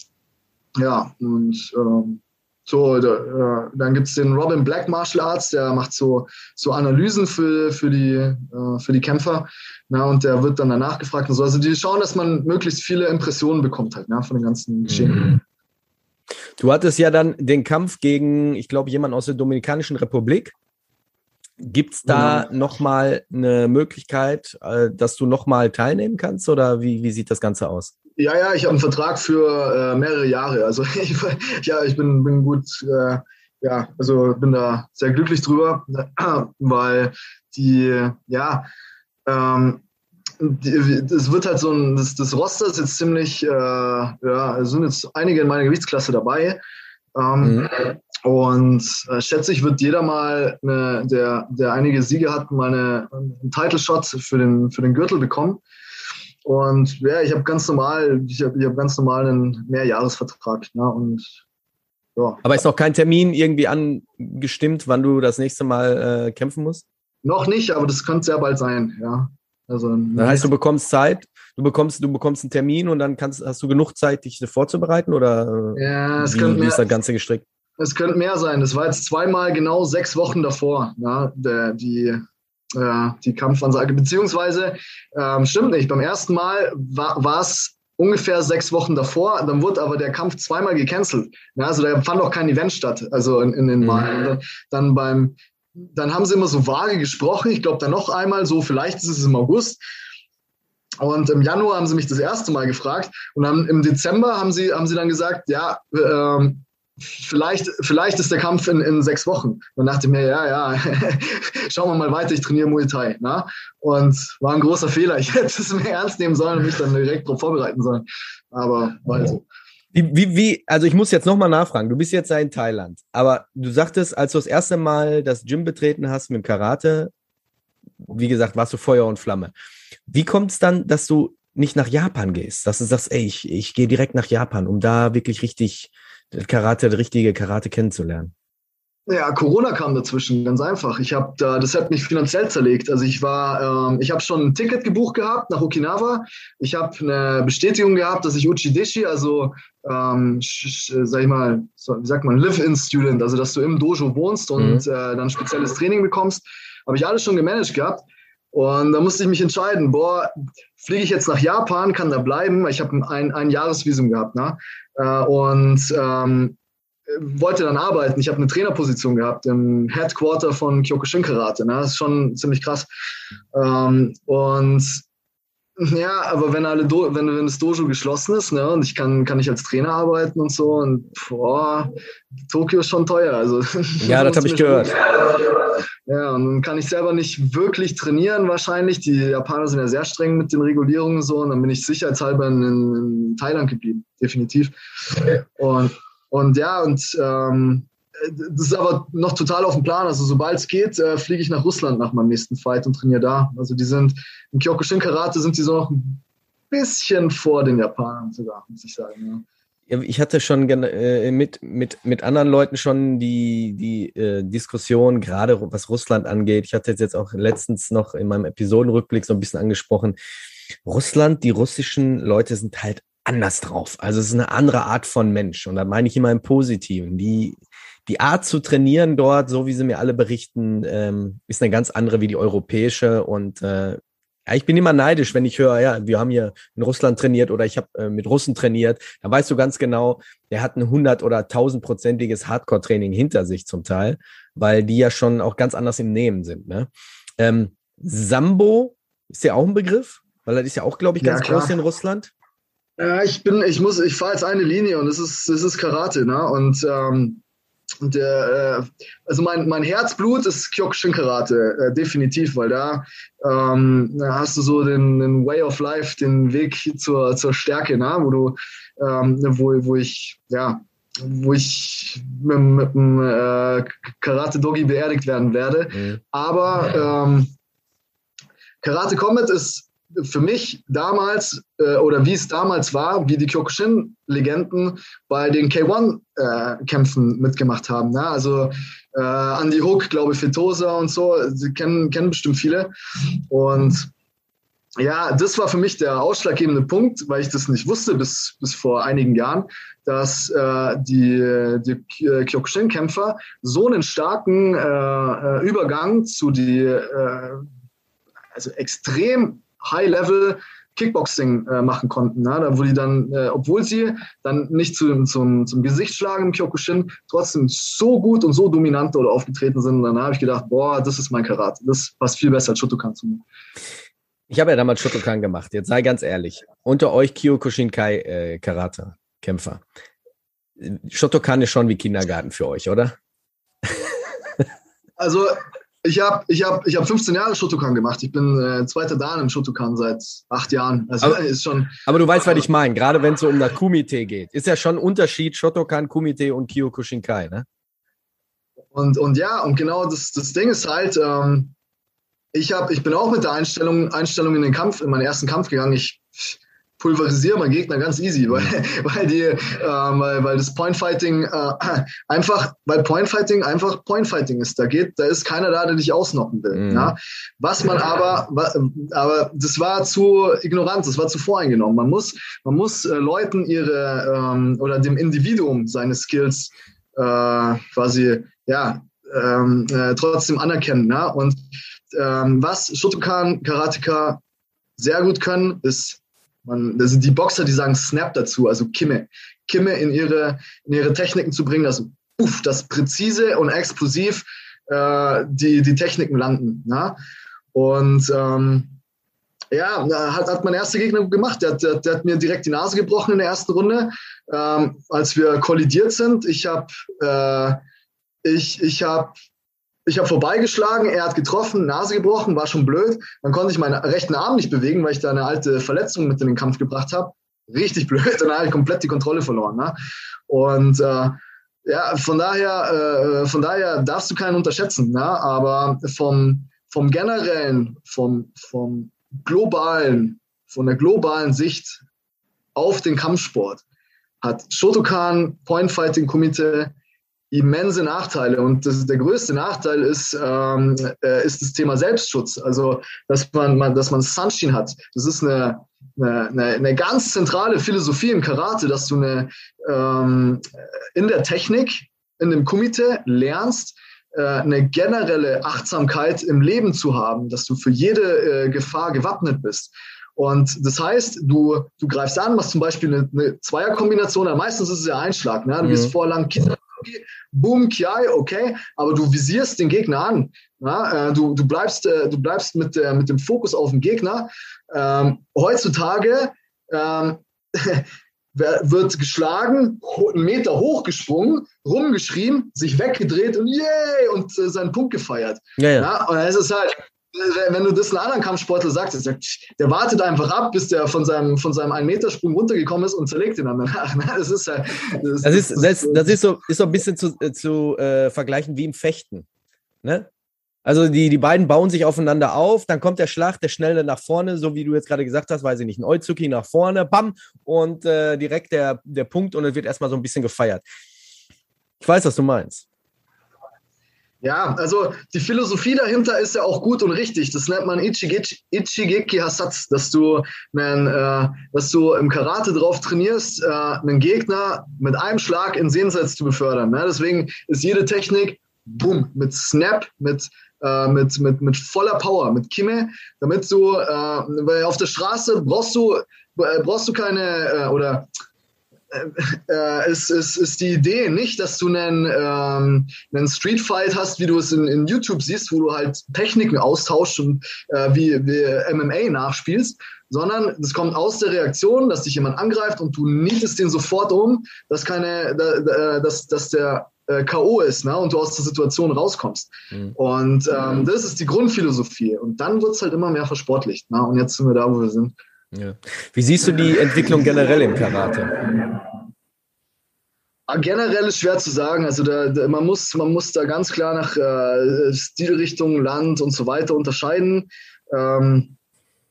ja, und ähm, so, da, äh, dann gibt es den Robin Black Martial Arts, der macht so, so Analysen für, für, die, äh, für die Kämpfer. Na, und der wird dann danach gefragt und so. Also die schauen, dass man möglichst viele Impressionen bekommt halt, na, von den ganzen Geschehen. Mhm. Du hattest ja dann den Kampf gegen, ich glaube, jemand aus der Dominikanischen Republik. Gibt es da ja. nochmal eine Möglichkeit, äh, dass du nochmal teilnehmen kannst oder wie, wie sieht das Ganze aus? Ja, ja, ich habe einen Vertrag für äh, mehrere Jahre. Also ich, ja, ich bin, bin gut, äh, ja, also bin da sehr glücklich drüber, weil die, ja, ähm, es wird halt so ein, das, das Roster ist jetzt ziemlich, äh, ja, es sind jetzt einige in meiner Gewichtsklasse dabei. Ähm, mhm. Und äh, schätze ich, wird jeder mal, eine, der, der einige Siege hat, mal eine, einen Title-Shot für den, für den Gürtel bekommen. Und ja, ich habe ganz normal, ich habe ich hab ganz normal einen Mehrjahresvertrag. Ne? Und ja. Aber ist noch kein Termin irgendwie angestimmt, wann du das nächste Mal äh, kämpfen musst? Noch nicht, aber das könnte sehr bald sein, ja. Also, das heißt, du bekommst Zeit, du bekommst, du bekommst einen Termin und dann kannst, hast du genug Zeit, dich vorzubereiten oder ja, es wie, wie ist das Ganze gestrickt? Es könnte mehr sein. Das war jetzt zweimal genau sechs Wochen davor, ja, der, die, äh, die Kampfansage. Beziehungsweise, ähm, stimmt nicht, beim ersten Mal war es ungefähr sechs Wochen davor, dann wurde aber der Kampf zweimal gecancelt. Ja, also da fand auch kein Event statt, also in, in den mhm. Malen. Dann, dann beim dann haben sie immer so vage gesprochen. Ich glaube, dann noch einmal so, vielleicht ist es im August. Und im Januar haben sie mich das erste Mal gefragt. Und dann im Dezember haben sie, haben sie dann gesagt, ja, ähm, vielleicht, vielleicht ist der Kampf in, in sechs Wochen. Dann dachte ich mir, ja, ja, schauen wir mal weiter, ich trainiere Muay Thai. Na? Und war ein großer Fehler. Ich hätte es mir ernst nehmen sollen und mich dann direkt darauf vorbereiten sollen. Aber war halt so. Wie, wie, wie, also ich muss jetzt nochmal nachfragen. Du bist jetzt ja in Thailand, aber du sagtest, als du das erste Mal das Gym betreten hast mit dem Karate, wie gesagt, warst du Feuer und Flamme. Wie kommt es dann, dass du nicht nach Japan gehst, dass du sagst, ey, ich, ich gehe direkt nach Japan, um da wirklich richtig Karate, das richtige Karate kennenzulernen? Ja, Corona kam dazwischen, ganz einfach. Ich habe da, das hat mich finanziell zerlegt. Also ich war, ähm, ich habe schon ein Ticket gebucht gehabt nach Okinawa. Ich habe eine Bestätigung gehabt, dass ich Uchidishi, also ähm, sag ich mal, wie sagt man, Live-in-Student, also dass du im Dojo wohnst und mhm. äh, dann spezielles Training bekommst, habe ich alles schon gemanagt gehabt. Und da musste ich mich entscheiden, boah, fliege ich jetzt nach Japan, kann da bleiben, ich habe ein, ein Jahresvisum gehabt, ne? Äh, und ähm, wollte dann arbeiten. Ich habe eine Trainerposition gehabt im Headquarter von Kyokushin Karate. Ne? Das ist schon ziemlich krass. Ähm, und ja, aber wenn alle Do wenn, wenn das Dojo geschlossen ist, ne, und ich kann, kann ich als Trainer arbeiten und so, und boah, Tokio ist schon teuer. Also, ja, das habe ich gehört. Ja, und dann kann ich selber nicht wirklich trainieren, wahrscheinlich. Die Japaner sind ja sehr streng mit den Regulierungen so, und dann bin ich sicherheitshalber in, in Thailand geblieben, definitiv. Und und ja, und ähm, das ist aber noch total auf dem Plan. Also sobald es geht, äh, fliege ich nach Russland nach meinem nächsten Fight und trainiere da. Also die sind im Kyokushin Karate sind die so noch ein bisschen vor den Japanern sogar, muss ich sagen. Ich hatte schon äh, mit, mit, mit anderen Leuten schon die, die äh, Diskussion, gerade was Russland angeht. Ich hatte jetzt auch letztens noch in meinem Episodenrückblick so ein bisschen angesprochen. Russland, die russischen Leute sind halt anders drauf. Also es ist eine andere Art von Mensch. Und da meine ich immer im Positiven. Die, die Art zu trainieren dort, so wie sie mir alle berichten, ähm, ist eine ganz andere wie die europäische. Und äh, ja, ich bin immer neidisch, wenn ich höre, ja, wir haben hier in Russland trainiert oder ich habe äh, mit Russen trainiert. Da weißt du ganz genau, der hat ein 100 oder 1000-prozentiges Hardcore-Training hinter sich zum Teil, weil die ja schon auch ganz anders im Nehmen sind. Ne? Ähm, Sambo ist ja auch ein Begriff, weil das ist ja auch, glaube ich, ganz ja, groß in Russland. Ja, ich bin, ich muss, ich fahre jetzt eine Linie und das ist, das ist Karate, ne? Und ähm, der, äh, also mein, mein Herzblut ist Kyokushin Karate, äh, definitiv, weil da, ähm, da hast du so den, den, Way of Life, den Weg zur, zur Stärke, ne? wo du, ähm, wo, wo ich, ja, wo ich mit, mit dem äh, Karate Dogi beerdigt werden werde. Mhm. Aber ähm, Karate Combat ist für mich damals äh, oder wie es damals war, wie die Kyokushin-Legenden bei den K1-Kämpfen äh, mitgemacht haben. Ne? Also äh, Andy Hook, glaube ich, Fetosa und so, sie kennen, kennen bestimmt viele. Und ja, das war für mich der ausschlaggebende Punkt, weil ich das nicht wusste bis, bis vor einigen Jahren, dass äh, die, die Kyokushin-Kämpfer so einen starken äh, äh Übergang zu die äh, also extrem High-Level Kickboxing äh, machen konnten, ne? da wo die dann, äh, obwohl sie dann nicht zu, zum, zum Gesicht schlagen im Kyokushin, trotzdem so gut und so dominant oder aufgetreten sind. Und dann habe ich gedacht, boah, das ist mein Karate. Das passt viel besser als Shotokan zu mir. Ich habe ja damals Shotokan gemacht. Jetzt sei ganz ehrlich. Unter euch Kyokushinkai äh, Karate Kämpfer. Shotokan ist schon wie Kindergarten für euch, oder? Also Ich habe ich hab, ich hab 15 Jahre Shotokan gemacht. Ich bin äh, zweiter Dan im Shotokan seit acht Jahren. Also aber, ist schon. Aber du weißt, was ich meine. Gerade wenn es so um das Kumite geht, ist ja schon ein Unterschied Shotokan, Kumite und Kyokushinkai, ne? Und, und ja, und genau das, das Ding ist halt, ähm, ich, hab, ich bin auch mit der Einstellung, Einstellung in den Kampf, in meinen ersten Kampf gegangen. Ich pulverisiere meinen Gegner ganz easy, weil, weil, die, äh, weil, weil das Pointfighting äh, einfach, weil Pointfighting einfach Pointfighting ist. Da geht, da ist keiner da, der dich ausnocken will. Mhm. Ja? Was man aber, aber das war zu ignorant, das war zu voreingenommen. Man muss, man muss äh, Leuten ihre ähm, oder dem Individuum seine Skills äh, quasi ja ähm, äh, trotzdem anerkennen. Ja? Und ähm, was Shotokan Karateka sehr gut können, ist man, das sind die Boxer, die sagen Snap dazu, also Kimme. Kimme in ihre, in ihre Techniken zu bringen, dass uff, das präzise und explosiv äh, die, die Techniken landen. Ja? Und ähm, ja, hat, hat mein erster Gegner gemacht. Der, der, der, hat mir direkt die Nase gebrochen in der ersten Runde, ähm, als wir kollidiert sind. Ich habe äh, ich, ich hab ich habe vorbeigeschlagen, er hat getroffen, Nase gebrochen, war schon blöd. Dann konnte ich meinen rechten Arm nicht bewegen, weil ich da eine alte Verletzung mit in den Kampf gebracht habe. Richtig blöd, dann habe ich komplett die Kontrolle verloren. Ne? Und äh, ja, von daher, äh, von daher darfst du keinen unterschätzen. Ne? Aber vom, vom generellen, vom, vom globalen, von der globalen Sicht auf den Kampfsport hat Shotokan Point Fighting Komitee immense Nachteile. Und das, der größte Nachteil ist, ähm, äh, ist das Thema Selbstschutz. Also, dass man, man, dass man Sunshine hat. Das ist eine, eine, eine ganz zentrale Philosophie im Karate, dass du eine, ähm, in der Technik, in dem Kumite lernst, äh, eine generelle Achtsamkeit im Leben zu haben, dass du für jede äh, Gefahr gewappnet bist. Und das heißt, du, du greifst an, machst zum Beispiel eine, eine Zweierkombination, meistens ist es ja Einschlag. Ne? Du mhm. gehst vorlang, boom, Kiai, okay, aber du visierst den Gegner an. Ja? Äh, du, du bleibst, äh, du bleibst mit, äh, mit dem Fokus auf den Gegner. Ähm, heutzutage ähm, wird geschlagen, einen Meter hochgesprungen, rumgeschrien, sich weggedreht und yay und äh, seinen Punkt gefeiert. Ja, ja. ja und es ist halt, wenn du das einem anderen Kampfsportler sagst, der, der wartet einfach ab, bis der von seinem, von seinem 1-Meter-Sprung runtergekommen ist und zerlegt ihn dann danach. Ne? Das ist, halt, das, das, ist, das, das, ist, so, ist so ein bisschen zu, äh, zu äh, vergleichen wie im Fechten. Ne? Also die, die beiden bauen sich aufeinander auf, dann kommt der Schlag, der schnelle nach vorne, so wie du jetzt gerade gesagt hast, weiß ich nicht, ein Oizuki nach vorne, bam, und äh, direkt der, der Punkt und es wird erstmal so ein bisschen gefeiert. Ich weiß, was du meinst. Ja, also die Philosophie dahinter ist ja auch gut und richtig. Das nennt man Ichigeki, Hasatz, dass du, einen, äh, dass du im Karate drauf trainierst, äh, einen Gegner mit einem Schlag in Sehensatz zu befördern. Ne? Deswegen ist jede Technik, boom, mit Snap, mit, äh, mit, mit, mit voller Power, mit Kimme, damit du, äh, weil auf der Straße brauchst du, äh, brauchst du keine, äh, oder äh, ist, ist, ist die Idee nicht, dass du einen, ähm, einen Street Fight hast, wie du es in, in YouTube siehst, wo du halt Techniken austauschst und äh, wie, wie MMA nachspielst, sondern das kommt aus der Reaktion, dass dich jemand angreift und du nietest den sofort um, dass keine, da, da, dass, dass der äh, K.O. ist ne? und du aus der Situation rauskommst. Mhm. Und ähm, das ist die Grundphilosophie. Und dann wird es halt immer mehr versportlicht. Ne? Und jetzt sind wir da, wo wir sind. Ja. Wie siehst du die Entwicklung generell im Karate? Ah, generell ist schwer zu sagen. Also da, da, man, muss, man muss da ganz klar nach äh, Stilrichtung, Land und so weiter unterscheiden. Ähm,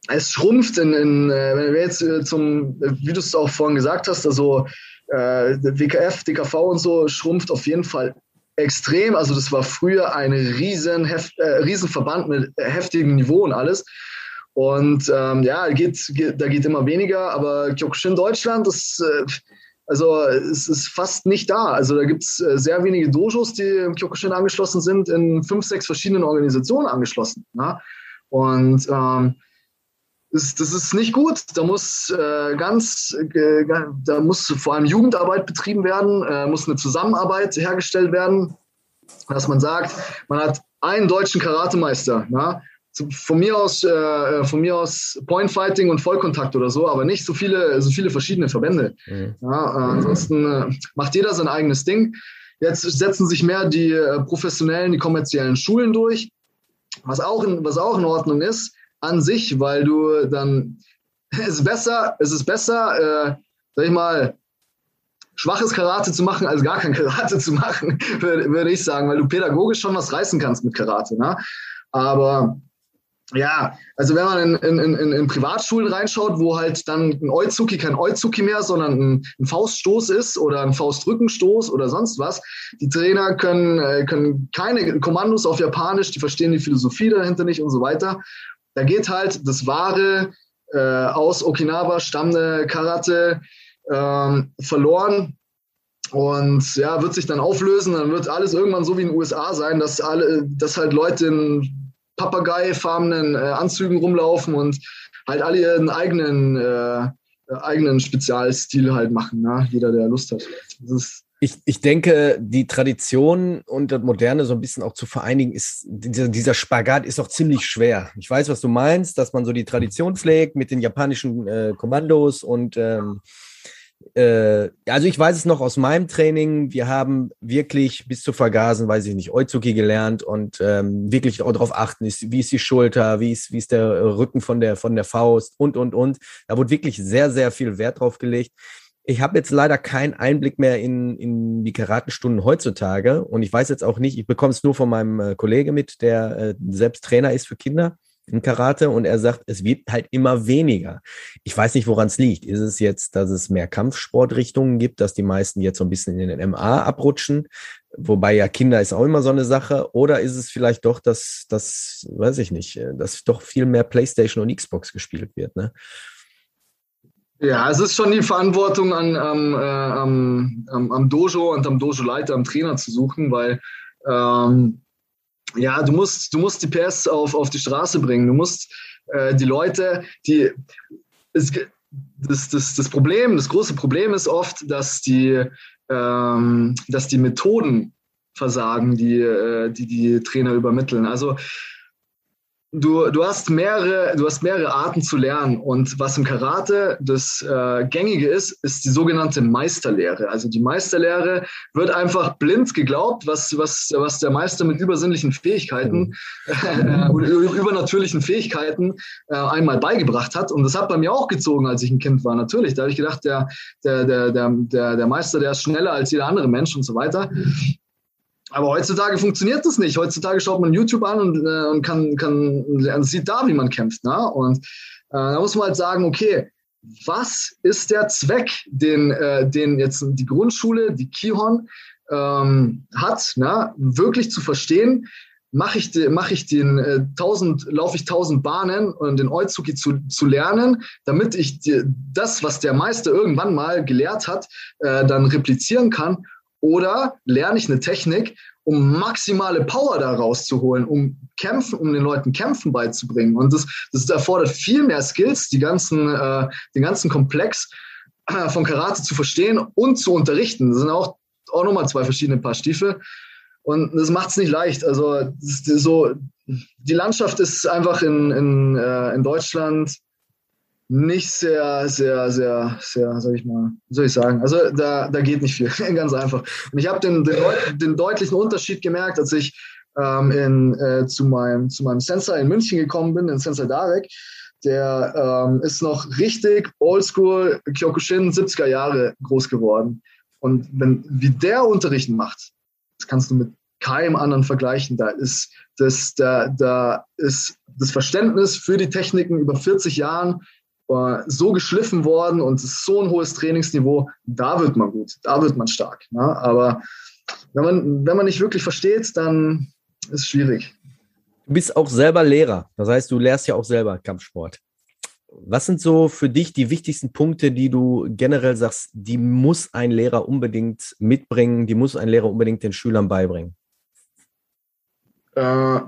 es schrumpft in, in äh, wenn wir jetzt äh, zum, wie du es auch vorhin gesagt hast, also äh, WKF, DKV und so schrumpft auf jeden Fall extrem. Also das war früher ein riesen, Hef, äh, Riesenverband mit heftigem Niveau und alles. Und ähm, ja, geht, geht, da geht immer weniger, aber Kyokushin Deutschland ist, äh, also es ist fast nicht da. Also da gibt es äh, sehr wenige Dojos, die im Kyokushin angeschlossen sind, in fünf, sechs verschiedenen Organisationen angeschlossen. Ne? Und ähm, das, das ist nicht gut. Da muss äh, ganz, äh, da muss vor allem Jugendarbeit betrieben werden, äh, muss eine Zusammenarbeit hergestellt werden, dass man sagt, man hat einen deutschen Karatemeister. Na? Von mir aus, äh, von mir aus Point Fighting und Vollkontakt oder so, aber nicht so viele, so viele verschiedene Verbände. Mhm. Ja, äh, ansonsten äh, macht jeder sein eigenes Ding. Jetzt setzen sich mehr die äh, professionellen, die kommerziellen Schulen durch. Was auch, in, was auch in Ordnung ist, an sich, weil du dann, es ist besser, es ist besser, äh, sag ich mal, schwaches Karate zu machen, als gar kein Karate zu machen, würde, würde ich sagen, weil du pädagogisch schon was reißen kannst mit Karate. Ne? Aber ja, also wenn man in, in, in, in Privatschulen reinschaut, wo halt dann ein Oizuki kein Oizuki mehr, sondern ein, ein Fauststoß ist oder ein Faustrückenstoß oder sonst was, die Trainer können, äh, können keine Kommandos auf Japanisch, die verstehen die Philosophie dahinter nicht und so weiter. Da geht halt das wahre äh, aus Okinawa stammende Karate ähm, verloren und ja, wird sich dann auflösen. Dann wird alles irgendwann so wie in den USA sein, dass alle, dass halt Leute in Papagei-farbenen äh, Anzügen rumlaufen und halt alle ihren eigenen, äh, eigenen Spezialstil halt machen. Ne? Jeder, der Lust hat. ich, ich denke, die Tradition und das Moderne so ein bisschen auch zu vereinigen, ist dieser, dieser Spagat ist auch ziemlich schwer. Ich weiß, was du meinst, dass man so die Tradition pflegt mit den japanischen äh, Kommandos und ähm, äh, also ich weiß es noch aus meinem Training, wir haben wirklich bis zu vergasen, weiß ich nicht, Oizuki gelernt und ähm, wirklich auch darauf achten, ist, wie ist die Schulter, wie ist, wie ist der Rücken von der, von der Faust und, und, und. Da wurde wirklich sehr, sehr viel Wert drauf gelegt. Ich habe jetzt leider keinen Einblick mehr in, in die Karatenstunden heutzutage und ich weiß jetzt auch nicht, ich bekomme es nur von meinem äh, Kollege mit, der äh, selbst Trainer ist für Kinder im Karate und er sagt, es wird halt immer weniger. Ich weiß nicht, woran es liegt. Ist es jetzt, dass es mehr Kampfsportrichtungen gibt, dass die meisten jetzt so ein bisschen in den MA abrutschen? Wobei ja Kinder ist auch immer so eine Sache. Oder ist es vielleicht doch, dass das, weiß ich nicht, äh, dass doch viel mehr Playstation und Xbox gespielt wird, ne? Ja, es ist schon die Verantwortung an, ähm, äh, am, am, Dojo und am Dojo-Leiter, am Trainer zu suchen, weil ähm, ja, du musst, du musst die PS auf, auf die Straße bringen. Du musst äh, die Leute, die es, das, das, das Problem, das große Problem ist oft, dass die, ähm, dass die Methoden versagen, die, äh, die die Trainer übermitteln. Also du, du, hast mehrere, du hast mehrere Arten zu lernen. Und was im Karate das äh, Gängige ist, ist die sogenannte Meisterlehre. Also die Meisterlehre wird einfach blind geglaubt, was, was, was der Meister mit übersinnlichen Fähigkeiten äh, oder übernatürlichen Fähigkeiten äh, einmal beigebracht hat. Und das hat bei mir auch gezogen, als ich ein Kind war. Natürlich, da habe ich gedacht, der, der, der, der, der Meister, der ist schneller als jeder andere Mensch und so weiter. Aber heutzutage funktioniert das nicht. Heutzutage schaut man YouTube an und, äh, und kann, kann, sieht da, wie man kämpft. Ne? Und äh, da muss man halt sagen, okay, was ist der Zweck, den, äh, den jetzt die Grundschule, die Kihon ähm, hat, ne? wirklich zu verstehen, mache ich, mach ich den äh, 1000, laufe ich 1000 Bahnen und den Oizuki zu, zu lernen, damit ich die, das, was der Meister irgendwann mal gelehrt hat, äh, dann replizieren kann oder lerne ich eine Technik, um maximale Power da rauszuholen, um Kämpfen, um den Leuten Kämpfen beizubringen. Und das, das erfordert viel mehr Skills, die ganzen, äh, den ganzen Komplex äh, von Karate zu verstehen und zu unterrichten. Das sind auch, auch nochmal zwei verschiedene Paar Stiefel. Und das macht es nicht leicht. Also so, die Landschaft ist einfach in, in, äh, in Deutschland nicht sehr, sehr, sehr, sehr, sag ich mal, soll ich sagen. Also da, da geht nicht viel, ganz einfach. Und ich habe den, den, den, deutlichen Unterschied gemerkt, als ich ähm, in, äh, zu, meinem, zu meinem Sensei in München gekommen bin, den Sensei Darek. Der ähm, ist noch richtig oldschool Kyokushin 70er Jahre groß geworden. Und wenn, wie der Unterrichten macht, das kannst du mit keinem anderen vergleichen. Da ist das, da, da ist das Verständnis für die Techniken über 40 Jahren so geschliffen worden und es ist so ein hohes Trainingsniveau, da wird man gut, da wird man stark. Ne? Aber wenn man, wenn man nicht wirklich versteht, dann ist es schwierig. Du bist auch selber Lehrer, das heißt, du lehrst ja auch selber Kampfsport. Was sind so für dich die wichtigsten Punkte, die du generell sagst, die muss ein Lehrer unbedingt mitbringen, die muss ein Lehrer unbedingt den Schülern beibringen? Äh,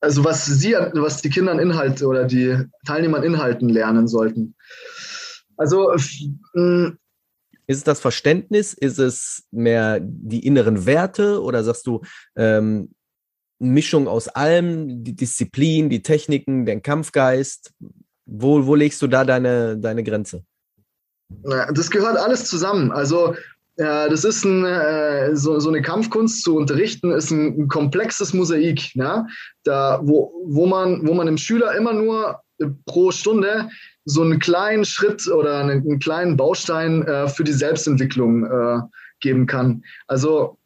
also was sie, was die Kinder an Inhalt oder die Teilnehmer an Inhalten lernen sollten. Also hm, ist es das Verständnis? Ist es mehr die inneren Werte oder sagst du ähm, Mischung aus allem, die Disziplin, die Techniken, den Kampfgeist? Wo, wo legst du da deine, deine Grenze? Das gehört alles zusammen. Also das ist ein, äh, so, so eine Kampfkunst zu unterrichten, ist ein, ein komplexes Mosaik, ne? da, wo, wo, man, wo man dem Schüler immer nur pro Stunde so einen kleinen Schritt oder einen, einen kleinen Baustein äh, für die Selbstentwicklung äh, geben kann. Also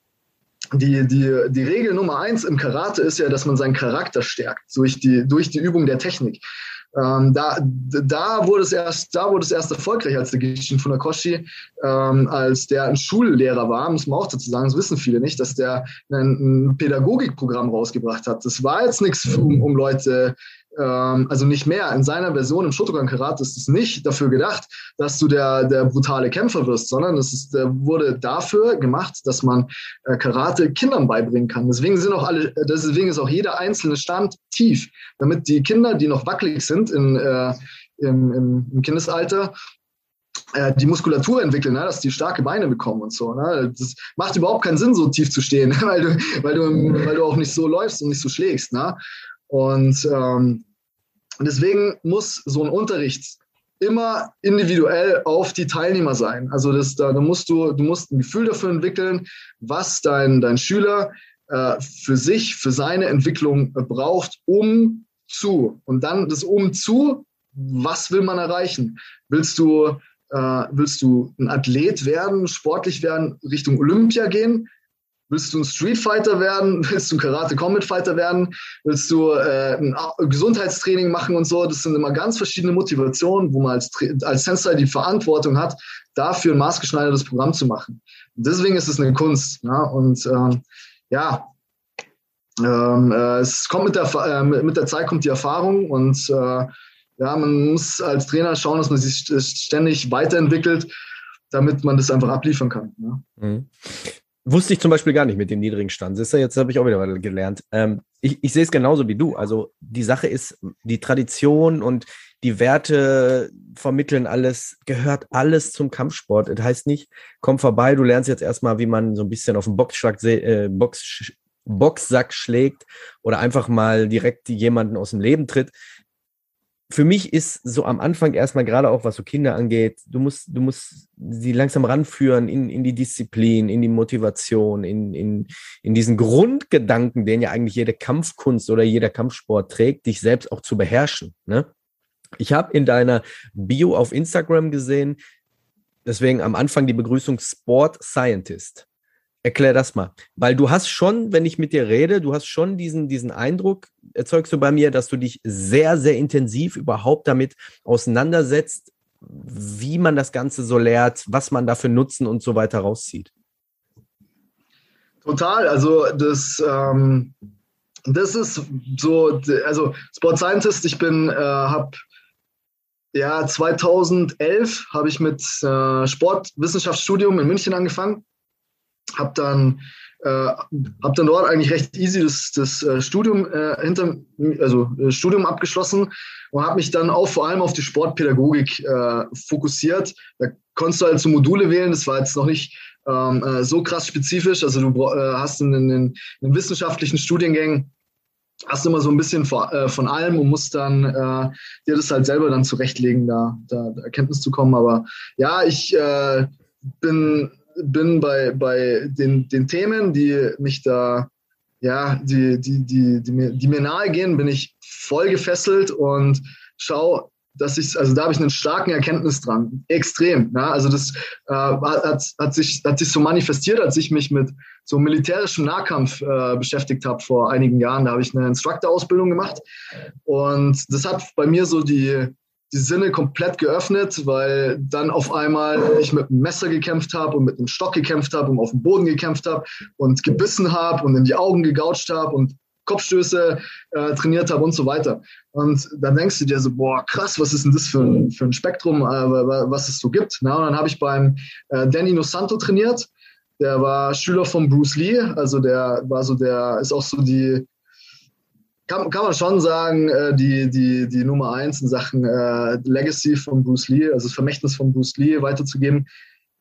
die, die, die Regel Nummer eins im Karate ist ja, dass man seinen Charakter stärkt durch die, durch die Übung der Technik. Ähm, da, da, wurde es erst, da wurde es erst erfolgreich, als der Gishin Funakoshi, ähm, als der ein Schullehrer war, muss man auch dazu sagen, das wissen viele nicht, dass der ein, ein Pädagogikprogramm rausgebracht hat. Das war jetzt nichts, um, um Leute ähm, also nicht mehr. In seiner Version im Shotokan Karate ist es nicht dafür gedacht, dass du der, der brutale Kämpfer wirst, sondern es ist, wurde dafür gemacht, dass man äh, Karate Kindern beibringen kann. Deswegen sind auch alle, deswegen ist auch jeder einzelne Stand tief, damit die Kinder, die noch wackelig sind in, äh, im, im, Kindesalter, äh, die Muskulatur entwickeln, ne, dass die starke Beine bekommen und so. Ne? Das macht überhaupt keinen Sinn, so tief zu stehen, weil du, weil du, weil du auch nicht so läufst und nicht so schlägst. Und ähm, deswegen muss so ein Unterricht immer individuell auf die Teilnehmer sein. Also das, da, da musst du, du musst ein Gefühl dafür entwickeln, was dein, dein Schüler äh, für sich, für seine Entwicklung äh, braucht, um zu. Und dann das um zu, was will man erreichen? Willst du, äh, willst du ein Athlet werden, sportlich werden, Richtung Olympia gehen? Willst du ein Street Fighter werden? Willst du ein Karate Combat Fighter werden? Willst du äh, ein Gesundheitstraining machen und so? Das sind immer ganz verschiedene Motivationen, wo man als, als Sensei die Verantwortung hat, dafür ein maßgeschneidertes Programm zu machen. Deswegen ist es eine Kunst. Ne? Und ähm, ja, ähm, äh, es kommt mit der, äh, mit der Zeit kommt die Erfahrung und äh, ja, man muss als Trainer schauen, dass man sich ständig weiterentwickelt, damit man das einfach abliefern kann. Ne? Mhm. Wusste ich zum Beispiel gar nicht mit dem niedrigen Stand. Siehst du, jetzt habe ich auch wieder gelernt. Ähm, ich, ich sehe es genauso wie du. Also die Sache ist, die Tradition und die Werte vermitteln alles, gehört alles zum Kampfsport. Das heißt nicht, komm vorbei, du lernst jetzt erstmal, wie man so ein bisschen auf den Boxschlag, äh, Box, Boxsack schlägt oder einfach mal direkt jemanden aus dem Leben tritt für mich ist so am Anfang erstmal gerade auch, was so Kinder angeht, du musst, du musst sie langsam ranführen in, in die Disziplin, in die Motivation, in, in, in diesen Grundgedanken, den ja eigentlich jede Kampfkunst oder jeder Kampfsport trägt, dich selbst auch zu beherrschen. Ne? Ich habe in deiner Bio auf Instagram gesehen, deswegen am Anfang die Begrüßung Sport Scientist. Erklär das mal. Weil du hast schon, wenn ich mit dir rede, du hast schon diesen, diesen Eindruck, erzeugst du bei mir, dass du dich sehr, sehr intensiv überhaupt damit auseinandersetzt, wie man das Ganze so lehrt, was man dafür Nutzen und so weiter rauszieht. Total. Also das, ähm, das ist so, also Sport Scientist, ich bin, äh, habe ja 2011 habe ich mit äh, Sportwissenschaftsstudium in München angefangen habe dann äh, habe dann dort eigentlich recht easy das, das äh, Studium äh, hinter also äh, Studium abgeschlossen und habe mich dann auch vor allem auf die Sportpädagogik äh, fokussiert. Da konntest du halt so Module wählen. Das war jetzt noch nicht ähm, äh, so krass spezifisch. Also du hast in den, wissenschaftlichen Studiengängen hast du immer so ein bisschen von, von allem und musst dann dir das halt selber dann zurechtlegen, da, da, da Erkenntnis zu kommen. Aber ja, ich bin bin bei, bei den, den Themen, die mich da, ja, die, die, die, die, mir, die mir nahe gehen, bin ich voll gefesselt und schau, dass ich, also da habe ich einen starken Erkenntnis dran. Extrem. Ja? Also das äh, hat, hat, sich, hat sich so manifestiert, als ich mich mit so militärischem Nahkampf äh, beschäftigt habe vor einigen Jahren. Da habe ich eine Instructor-Ausbildung gemacht. Und das hat bei mir so die, die Sinne komplett geöffnet, weil dann auf einmal ich mit einem Messer gekämpft habe und mit einem Stock gekämpft habe und auf dem Boden gekämpft habe und gebissen habe und in die Augen gegoucht habe und Kopfstöße äh, trainiert habe und so weiter. Und dann denkst du dir so, boah, krass, was ist denn das für ein, für ein Spektrum, äh, was es so gibt. Na, und dann habe ich beim äh, Danny Nosanto trainiert. Der war Schüler von Bruce Lee, also der war so der, ist auch so die, kann, kann man schon sagen, äh, die, die, die Nummer eins in Sachen äh, Legacy von Bruce Lee, also das Vermächtnis von Bruce Lee weiterzugeben.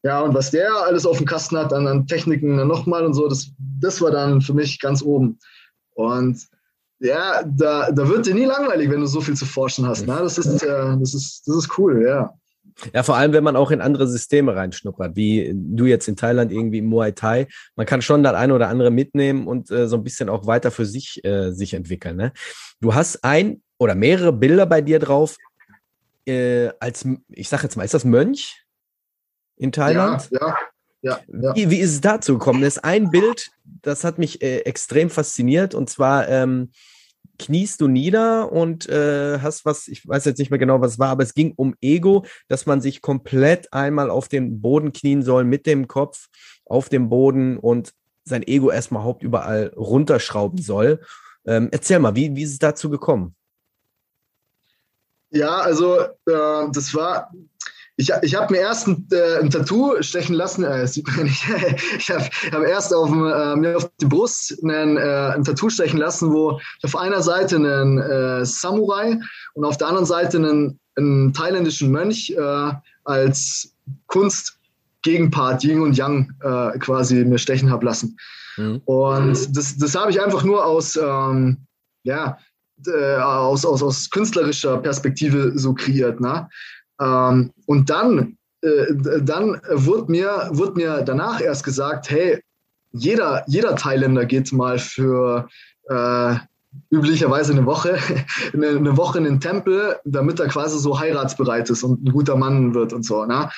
Ja, und was der alles auf dem Kasten hat, an, an Techniken nochmal und so, das, das war dann für mich ganz oben. Und ja, da, da wird dir nie langweilig, wenn du so viel zu forschen hast. Ne? Das, ist, äh, das, ist, das ist cool, ja. Ja, vor allem, wenn man auch in andere Systeme reinschnuppert, wie du jetzt in Thailand irgendwie im Muay Thai. Man kann schon das eine oder andere mitnehmen und äh, so ein bisschen auch weiter für sich äh, sich entwickeln. Ne? Du hast ein oder mehrere Bilder bei dir drauf äh, als, ich sag jetzt mal, ist das Mönch in Thailand? Ja, ja. Ja, ja. Wie, wie, ist es dazu gekommen? Das ist ein Bild, das hat mich äh, extrem fasziniert und zwar ähm, kniest du nieder und äh, hast was, ich weiß jetzt nicht mehr genau, was es war, aber es ging um Ego, dass man sich komplett einmal auf den Boden knien soll mit dem Kopf auf dem Boden und sein Ego erstmal hauptüberall runterschrauben soll. Ähm, erzähl mal, wie, wie ist es dazu gekommen? Ja, also äh, das war ich, ich habe mir erst ein, äh, ein, Tattoo stechen lassen. Äh, sieht man nicht. ich habe hab erst auf, äh, mir auf die Brust einen, äh, ein Tattoo stechen lassen, wo ich auf einer Seite einen äh, Samurai und auf der anderen Seite einen, einen thailändischen Mönch äh, als Kunstgegenpart Yin und Yang äh, quasi mir stechen habe lassen. Mhm. Und das, das habe ich einfach nur aus, ähm, ja, äh, aus, aus, aus künstlerischer Perspektive so kreiert. Ne? Ähm, und dann, äh, dann wurde mir, wurde mir danach erst gesagt, hey, jeder, jeder Thailänder geht mal für äh, üblicherweise eine Woche, eine, eine, Woche in den Tempel, damit er quasi so heiratsbereit ist und ein guter Mann wird und so. Ne?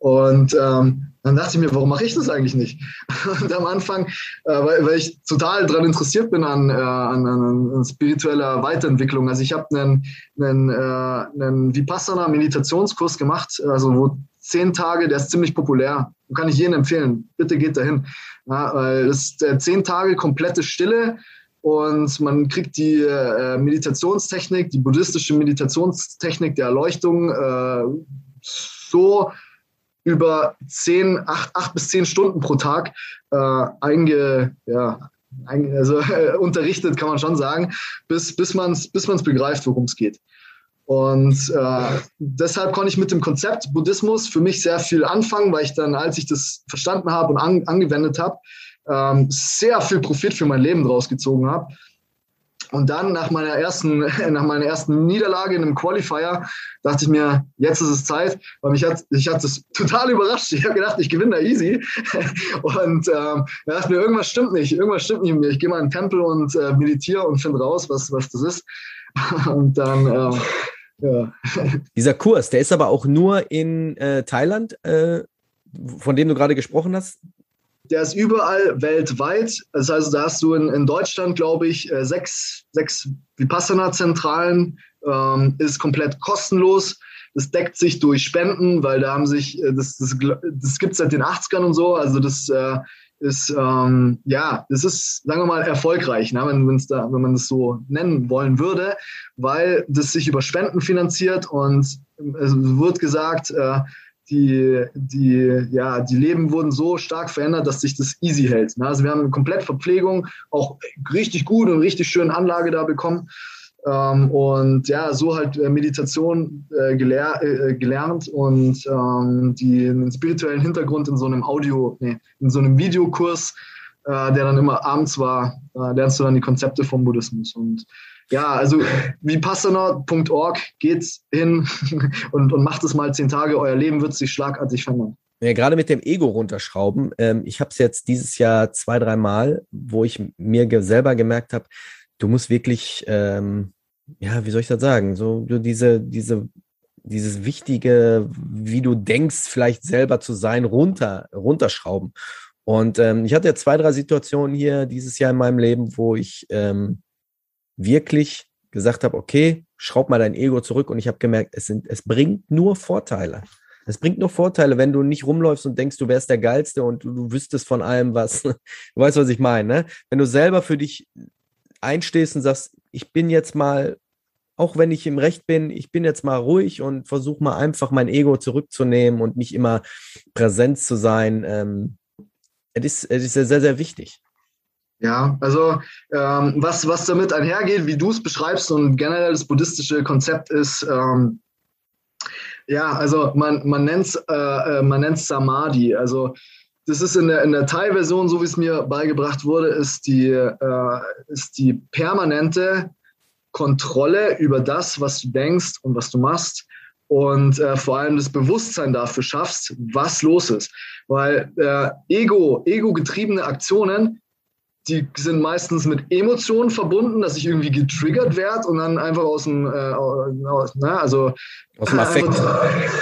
Und ähm, dann dachte ich mir, warum mache ich das eigentlich nicht? Und am Anfang, äh, weil, weil ich total daran interessiert bin an, äh, an, an, an spiritueller Weiterentwicklung. Also ich habe einen, einen, äh, einen Vipassana-Meditationskurs gemacht, also wo zehn Tage, der ist ziemlich populär. Kann ich jedem empfehlen. Bitte geht dahin. Ja, weil das ist äh, zehn Tage komplette Stille und man kriegt die äh, Meditationstechnik, die buddhistische Meditationstechnik der Erleuchtung äh, so über zehn, acht, acht bis zehn Stunden pro Tag äh, einge, ja, ein, also, äh, unterrichtet, kann man schon sagen, bis, bis man es bis man's begreift, worum es geht. Und äh, deshalb konnte ich mit dem Konzept Buddhismus für mich sehr viel anfangen, weil ich dann, als ich das verstanden habe und an, angewendet habe, ähm, sehr viel Profit für mein Leben draus gezogen habe. Und dann nach meiner ersten, nach meiner ersten Niederlage in einem Qualifier dachte ich mir, jetzt ist es Zeit, weil mich hat, ich hatte es total überrascht. Ich habe gedacht, ich gewinne da easy. Und ähm, da dachte mir, irgendwas stimmt nicht, irgendwas stimmt nicht mit mir. Ich gehe mal in den Tempel und äh, meditiere und finde raus, was, was das ist. Und dann, äh, ja. Dieser Kurs, der ist aber auch nur in äh, Thailand, äh, von dem du gerade gesprochen hast der ist überall weltweit. Das heißt, da hast du in, in Deutschland, glaube ich, äh, sechs, sechs Vipassana-Zentralen, ähm, ist komplett kostenlos. Das deckt sich durch Spenden, weil da haben sich, äh, das, das, das gibt es seit den 80ern und so. Also das äh, ist, ähm, ja, das ist, sagen wir mal, erfolgreich, ne, wenn, wenn's da, wenn man das so nennen wollen würde, weil das sich über Spenden finanziert und es wird gesagt, äh, die, die, ja, die Leben wurden so stark verändert, dass sich das easy hält. Ne? Also wir haben eine komplett Verpflegung, auch richtig gut und richtig schöne Anlage da bekommen. Ähm, und ja, so halt äh, Meditation äh, gelehr, äh, gelernt und ähm, die, den spirituellen Hintergrund in so einem Audio, nee, in so einem Videokurs, äh, der dann immer abends war, äh, lernst du dann die Konzepte vom Buddhismus. Und ja, also vipassana.org geht hin und, und macht es mal zehn Tage. Euer Leben wird sich schlagartig verändern. Ja, gerade mit dem Ego runterschrauben. Ähm, ich habe es jetzt dieses Jahr zwei, drei Mal, wo ich mir ge selber gemerkt habe, du musst wirklich, ähm, ja, wie soll ich das sagen, so diese, diese, dieses wichtige, wie du denkst, vielleicht selber zu sein, runter, runterschrauben. Und ähm, ich hatte ja zwei, drei Situationen hier dieses Jahr in meinem Leben, wo ich ähm, wirklich gesagt habe, okay, schraub mal dein Ego zurück und ich habe gemerkt, es, sind, es bringt nur Vorteile. Es bringt nur Vorteile, wenn du nicht rumläufst und denkst, du wärst der Geilste und du, du wüsstest von allem was. Du weißt, was ich meine. Ne? Wenn du selber für dich einstehst und sagst, ich bin jetzt mal, auch wenn ich im Recht bin, ich bin jetzt mal ruhig und versuche mal einfach mein Ego zurückzunehmen und nicht immer präsent zu sein. Ähm, es ist, es ist sehr, sehr wichtig. Ja, also ähm, was, was damit einhergeht, wie du es beschreibst und generell das buddhistische Konzept ist, ähm, ja, also man, man nennt es äh, äh, man nennt's Samadhi. Also das ist in der, in der Thai-Version, so wie es mir beigebracht wurde, ist die, äh, ist die permanente Kontrolle über das, was du denkst und was du machst, und äh, vor allem das Bewusstsein dafür schaffst, was los ist. Weil äh, Ego, ego-getriebene Aktionen die sind meistens mit Emotionen verbunden, dass ich irgendwie getriggert werde und dann einfach aus dem, äh, aus, ne, also aus dem Affekt.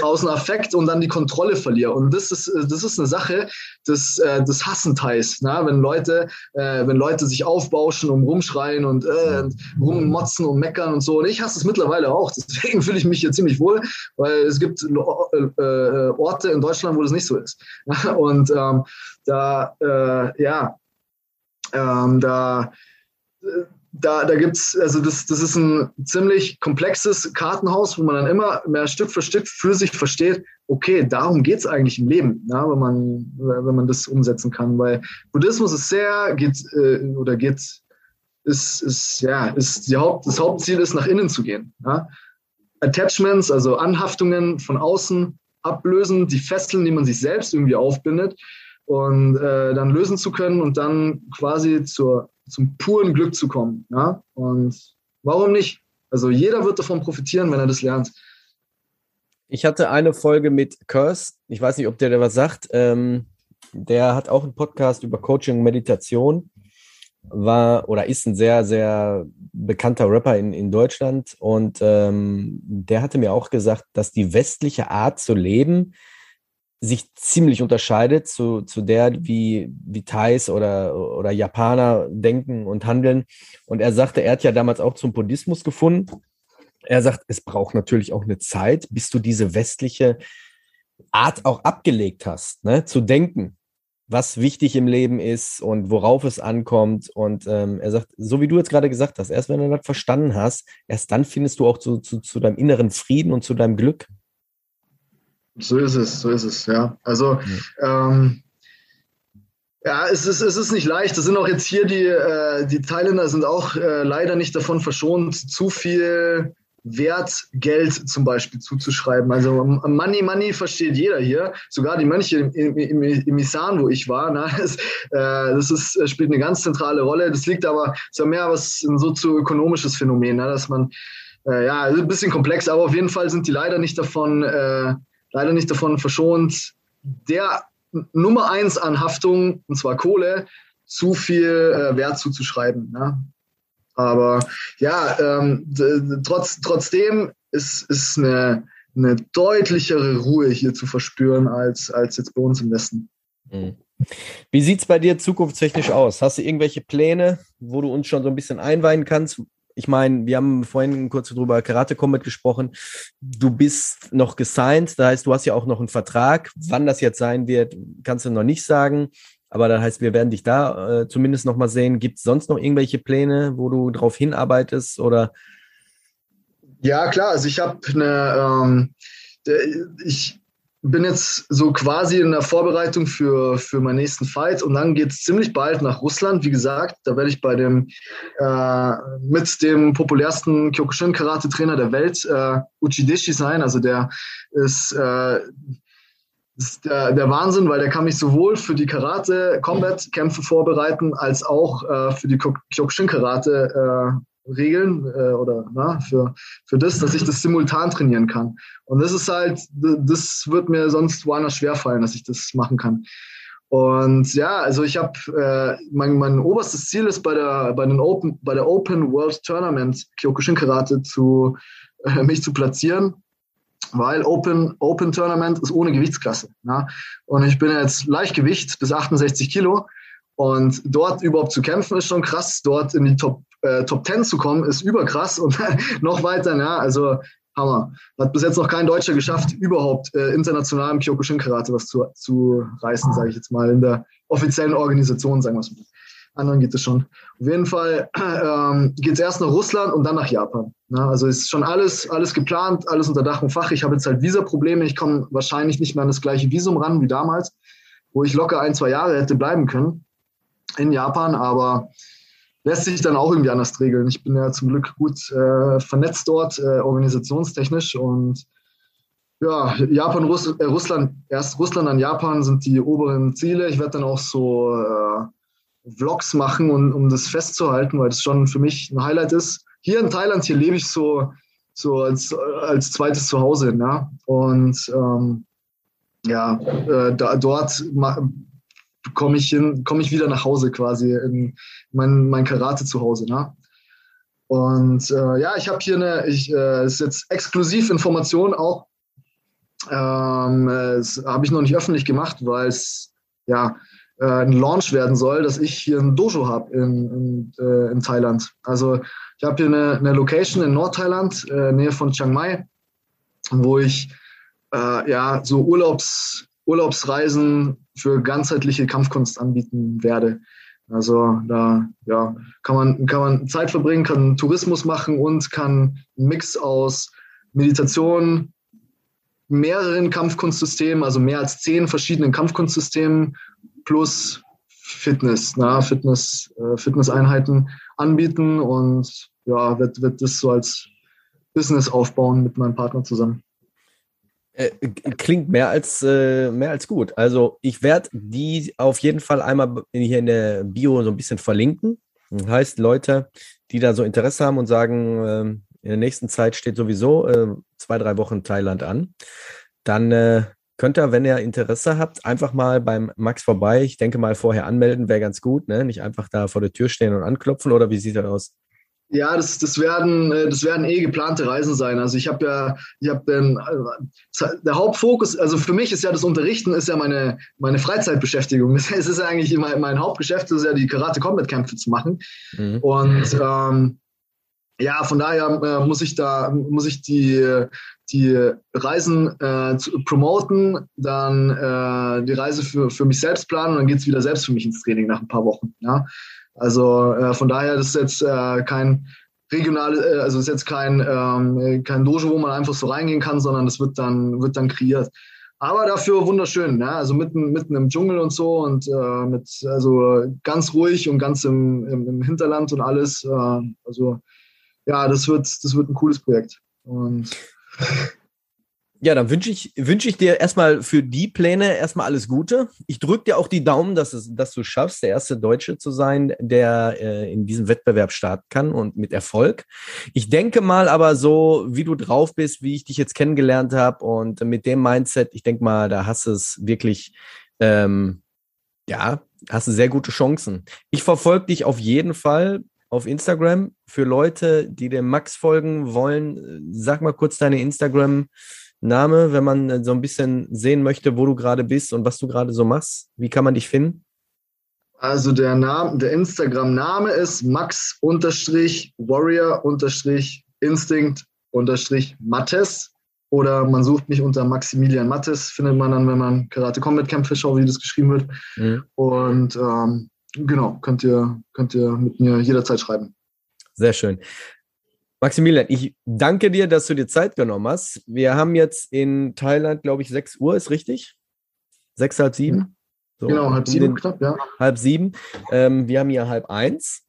aus dem Affekt und dann die Kontrolle verliere. Und das ist, das ist eine Sache des, äh, des Hassenteils, ne? wenn Leute, äh, wenn Leute sich aufbauschen und rumschreien und äh, rummotzen und meckern und so. Und ich hasse es mittlerweile auch. Deswegen fühle ich mich hier ziemlich wohl, weil es gibt äh, äh, Orte in Deutschland, wo das nicht so ist. Und ähm, da, äh, ja, ähm, da da, da gibt es, also das, das ist ein ziemlich komplexes Kartenhaus, wo man dann immer mehr Stück für Stück für sich versteht, okay, darum geht es eigentlich im Leben, ja, wenn, man, wenn man das umsetzen kann. Weil Buddhismus ist sehr, geht, äh, oder geht, ist, ist, ja, ist die Haupt, das Hauptziel ist, nach innen zu gehen. Ja. Attachments, also Anhaftungen von außen ablösen, die Fesseln, die man sich selbst irgendwie aufbindet und äh, dann lösen zu können und dann quasi zur, zum puren Glück zu kommen. Ja? Und warum nicht? Also jeder wird davon profitieren, wenn er das lernt. Ich hatte eine Folge mit Curse, ich weiß nicht, ob der da was sagt. Ähm, der hat auch einen Podcast über Coaching und Meditation. War oder ist ein sehr, sehr bekannter Rapper in, in Deutschland. Und ähm, der hatte mir auch gesagt, dass die westliche Art zu leben sich ziemlich unterscheidet zu, zu der, wie, wie Thais oder, oder Japaner denken und handeln. Und er sagte, er hat ja damals auch zum Buddhismus gefunden. Er sagt, es braucht natürlich auch eine Zeit, bis du diese westliche Art auch abgelegt hast, ne? zu denken, was wichtig im Leben ist und worauf es ankommt. Und ähm, er sagt, so wie du jetzt gerade gesagt hast, erst wenn du das verstanden hast, erst dann findest du auch zu, zu, zu deinem inneren Frieden und zu deinem Glück. So ist es, so ist es, ja. Also, mhm. ähm, ja, es ist, es ist nicht leicht. Das sind auch jetzt hier die, äh, die Thailänder sind auch äh, leider nicht davon verschont, zu viel Wert Geld zum Beispiel zuzuschreiben. Also Money, Money versteht jeder hier, sogar die Mönche im, im, im, Isan, wo ich war. Ne? Das, äh, das ist, spielt eine ganz zentrale Rolle. Das liegt aber, ist ja mehr was ein sozioökonomisches Phänomen, ne? dass man, äh, ja, ein bisschen komplex, aber auf jeden Fall sind die leider nicht davon äh, leider nicht davon verschont, der Nummer eins an Haftung, und zwar Kohle, zu viel äh, Wert zuzuschreiben. Ja. Aber ja, ähm, trotz, trotzdem ist, ist eine, eine deutlichere Ruhe hier zu verspüren als, als jetzt bei uns im Westen. Mhm. Wie sieht es bei dir zukunftstechnisch aus? Hast du irgendwelche Pläne, wo du uns schon so ein bisschen einweihen kannst, ich meine, wir haben vorhin kurz darüber Karate Combat gesprochen. Du bist noch gesigned, das heißt, du hast ja auch noch einen Vertrag. Wann das jetzt sein wird, kannst du noch nicht sagen. Aber das heißt, wir werden dich da äh, zumindest noch mal sehen. Gibt es sonst noch irgendwelche Pläne, wo du darauf hinarbeitest oder? Ja, klar. Also ich habe eine, ähm, ich bin jetzt so quasi in der Vorbereitung für, für meinen nächsten Fight und dann geht es ziemlich bald nach Russland. Wie gesagt, da werde ich bei dem äh, mit dem populärsten Kyokushin-Karate-Trainer der Welt, äh, Uchideshi, sein. Also der ist, äh, ist der, der Wahnsinn, weil der kann mich sowohl für die Karate-Combat-Kämpfe vorbereiten, als auch äh, für die Kyokushin-Karate äh, Regeln äh, oder na, für, für das, dass ich das simultan trainieren kann. Und das ist halt, das wird mir sonst woanders schwerfallen, dass ich das machen kann. Und ja, also ich habe äh, mein, mein oberstes Ziel ist bei der bei den Open bei der Open World Tournament Kyokushin Karate zu äh, mich zu platzieren, weil Open Open Tournament ist ohne Gewichtsklasse. Ja? Und ich bin jetzt Leichtgewicht bis 68 Kilo und dort überhaupt zu kämpfen ist schon krass. Dort in die Top äh, Top 10 zu kommen, ist überkrass und noch weiter, ja, also Hammer. Hat bis jetzt noch kein Deutscher geschafft, überhaupt äh, international im Kyokushin-Karate was zu, zu reißen, sage ich jetzt mal, in der offiziellen Organisation, sagen wir es mal. Anderen geht es schon. Auf jeden Fall ähm, geht es erst nach Russland und dann nach Japan. Ja, also ist schon alles, alles geplant, alles unter Dach und Fach. Ich habe jetzt halt Visa-Probleme. Ich komme wahrscheinlich nicht mehr an das gleiche Visum ran wie damals, wo ich locker ein, zwei Jahre hätte bleiben können in Japan. Aber lässt sich dann auch irgendwie anders regeln. Ich bin ja zum Glück gut äh, vernetzt dort, äh, organisationstechnisch und ja, Japan, Russ äh, Russland, erst Russland, dann Japan sind die oberen Ziele. Ich werde dann auch so äh, Vlogs machen, um, um das festzuhalten, weil das schon für mich ein Highlight ist. Hier in Thailand, hier lebe ich so, so als, als zweites Zuhause. Ne? Und ähm, ja, äh, da, dort komme ich hin, komme ich wieder nach Hause quasi in mein, mein Karate zu Hause. Ne? Und äh, ja, ich habe hier eine, ich, äh, ist jetzt Exklusivinformation auch. Ähm, das habe ich noch nicht öffentlich gemacht, weil es ja äh, ein Launch werden soll, dass ich hier ein Dojo habe in, in, äh, in Thailand. Also ich habe hier eine, eine Location in Nordthailand, äh, Nähe von Chiang Mai, wo ich äh, ja so Urlaubs, Urlaubsreisen für ganzheitliche Kampfkunst anbieten werde. Also da ja, kann, man, kann man Zeit verbringen, kann Tourismus machen und kann einen Mix aus Meditation, mehreren Kampfkunstsystemen, also mehr als zehn verschiedenen Kampfkunstsystemen plus Fitness, na, Fitness, äh, Fitnesseinheiten anbieten und ja, wird, wird das so als Business aufbauen mit meinem Partner zusammen. Äh, klingt mehr als, äh, mehr als gut. Also ich werde die auf jeden Fall einmal hier in der Bio so ein bisschen verlinken. Das heißt, Leute, die da so Interesse haben und sagen, äh, in der nächsten Zeit steht sowieso äh, zwei, drei Wochen Thailand an, dann äh, könnt ihr, wenn ihr Interesse habt, einfach mal beim Max vorbei. Ich denke mal, vorher anmelden wäre ganz gut, ne? Nicht einfach da vor der Tür stehen und anklopfen oder wie sieht das aus? Ja, das, das, werden, äh, das werden eh geplante Reisen sein. Also ich habe ja, ich habe den, äh, der Hauptfokus, also für mich ist ja das Unterrichten, ist ja meine, meine Freizeitbeschäftigung. Es ist ja eigentlich mein, mein Hauptgeschäft, ist ja die Karate-Combat-Kämpfe zu machen. Mhm. Und ähm, ja, von daher äh, muss ich da, muss ich die, die Reisen äh, promoten, dann äh, die Reise für, für mich selbst planen und dann geht es wieder selbst für mich ins Training nach ein paar Wochen. Ja? Also äh, von daher ist jetzt äh, kein regionales, äh, also ist jetzt kein, ähm, kein Dojo, wo man einfach so reingehen kann, sondern das wird dann, wird dann kreiert. Aber dafür wunderschön, ne? also mitten, mitten im Dschungel und so und äh, mit, also ganz ruhig und ganz im, im, im Hinterland und alles. Äh, also ja, das wird, das wird ein cooles Projekt. Und ja, dann wünsche ich, wünsch ich dir erstmal für die Pläne erstmal alles Gute. Ich drücke dir auch die Daumen, dass, es, dass du schaffst, der erste Deutsche zu sein, der äh, in diesem Wettbewerb starten kann und mit Erfolg. Ich denke mal aber so, wie du drauf bist, wie ich dich jetzt kennengelernt habe und mit dem Mindset, ich denke mal, da hast du es wirklich, ähm, ja, hast du sehr gute Chancen. Ich verfolge dich auf jeden Fall auf Instagram. Für Leute, die dem Max folgen wollen, sag mal kurz deine Instagram- Name, wenn man äh, so ein bisschen sehen möchte, wo du gerade bist und was du gerade so machst? Wie kann man dich finden? Also der Name, der Instagram-Name ist Max-Warrior-Instinct-Mattes oder man sucht mich unter Maximilian Mattes, findet man dann, wenn man Karate Combat Kämpfe schaut, wie das geschrieben wird. Mhm. Und ähm, genau, könnt ihr, könnt ihr mit mir jederzeit schreiben. Sehr schön. Maximilian, ich danke dir, dass du dir Zeit genommen hast. Wir haben jetzt in Thailand, glaube ich, 6 Uhr, ist richtig? Sechs, halb sieben? So, genau, halb sieben knapp, ja. Halb sieben. Ähm, wir haben hier halb eins.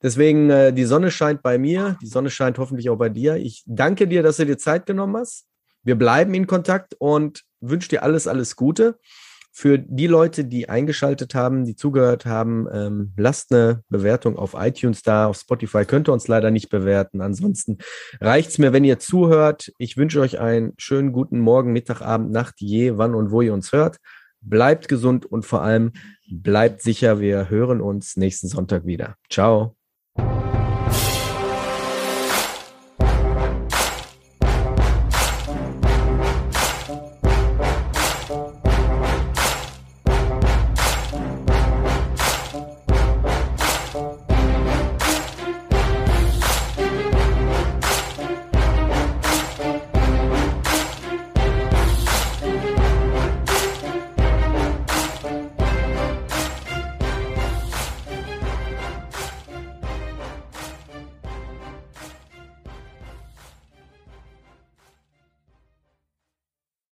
Deswegen, äh, die Sonne scheint bei mir, die Sonne scheint hoffentlich auch bei dir. Ich danke dir, dass du dir Zeit genommen hast. Wir bleiben in Kontakt und wünsche dir alles, alles Gute. Für die Leute, die eingeschaltet haben, die zugehört haben, ähm, lasst eine Bewertung auf iTunes da, auf Spotify könnt ihr uns leider nicht bewerten. Ansonsten reicht es mir, wenn ihr zuhört. Ich wünsche euch einen schönen guten Morgen, Mittag, Abend, Nacht, je, wann und wo ihr uns hört. Bleibt gesund und vor allem bleibt sicher. Wir hören uns nächsten Sonntag wieder. Ciao.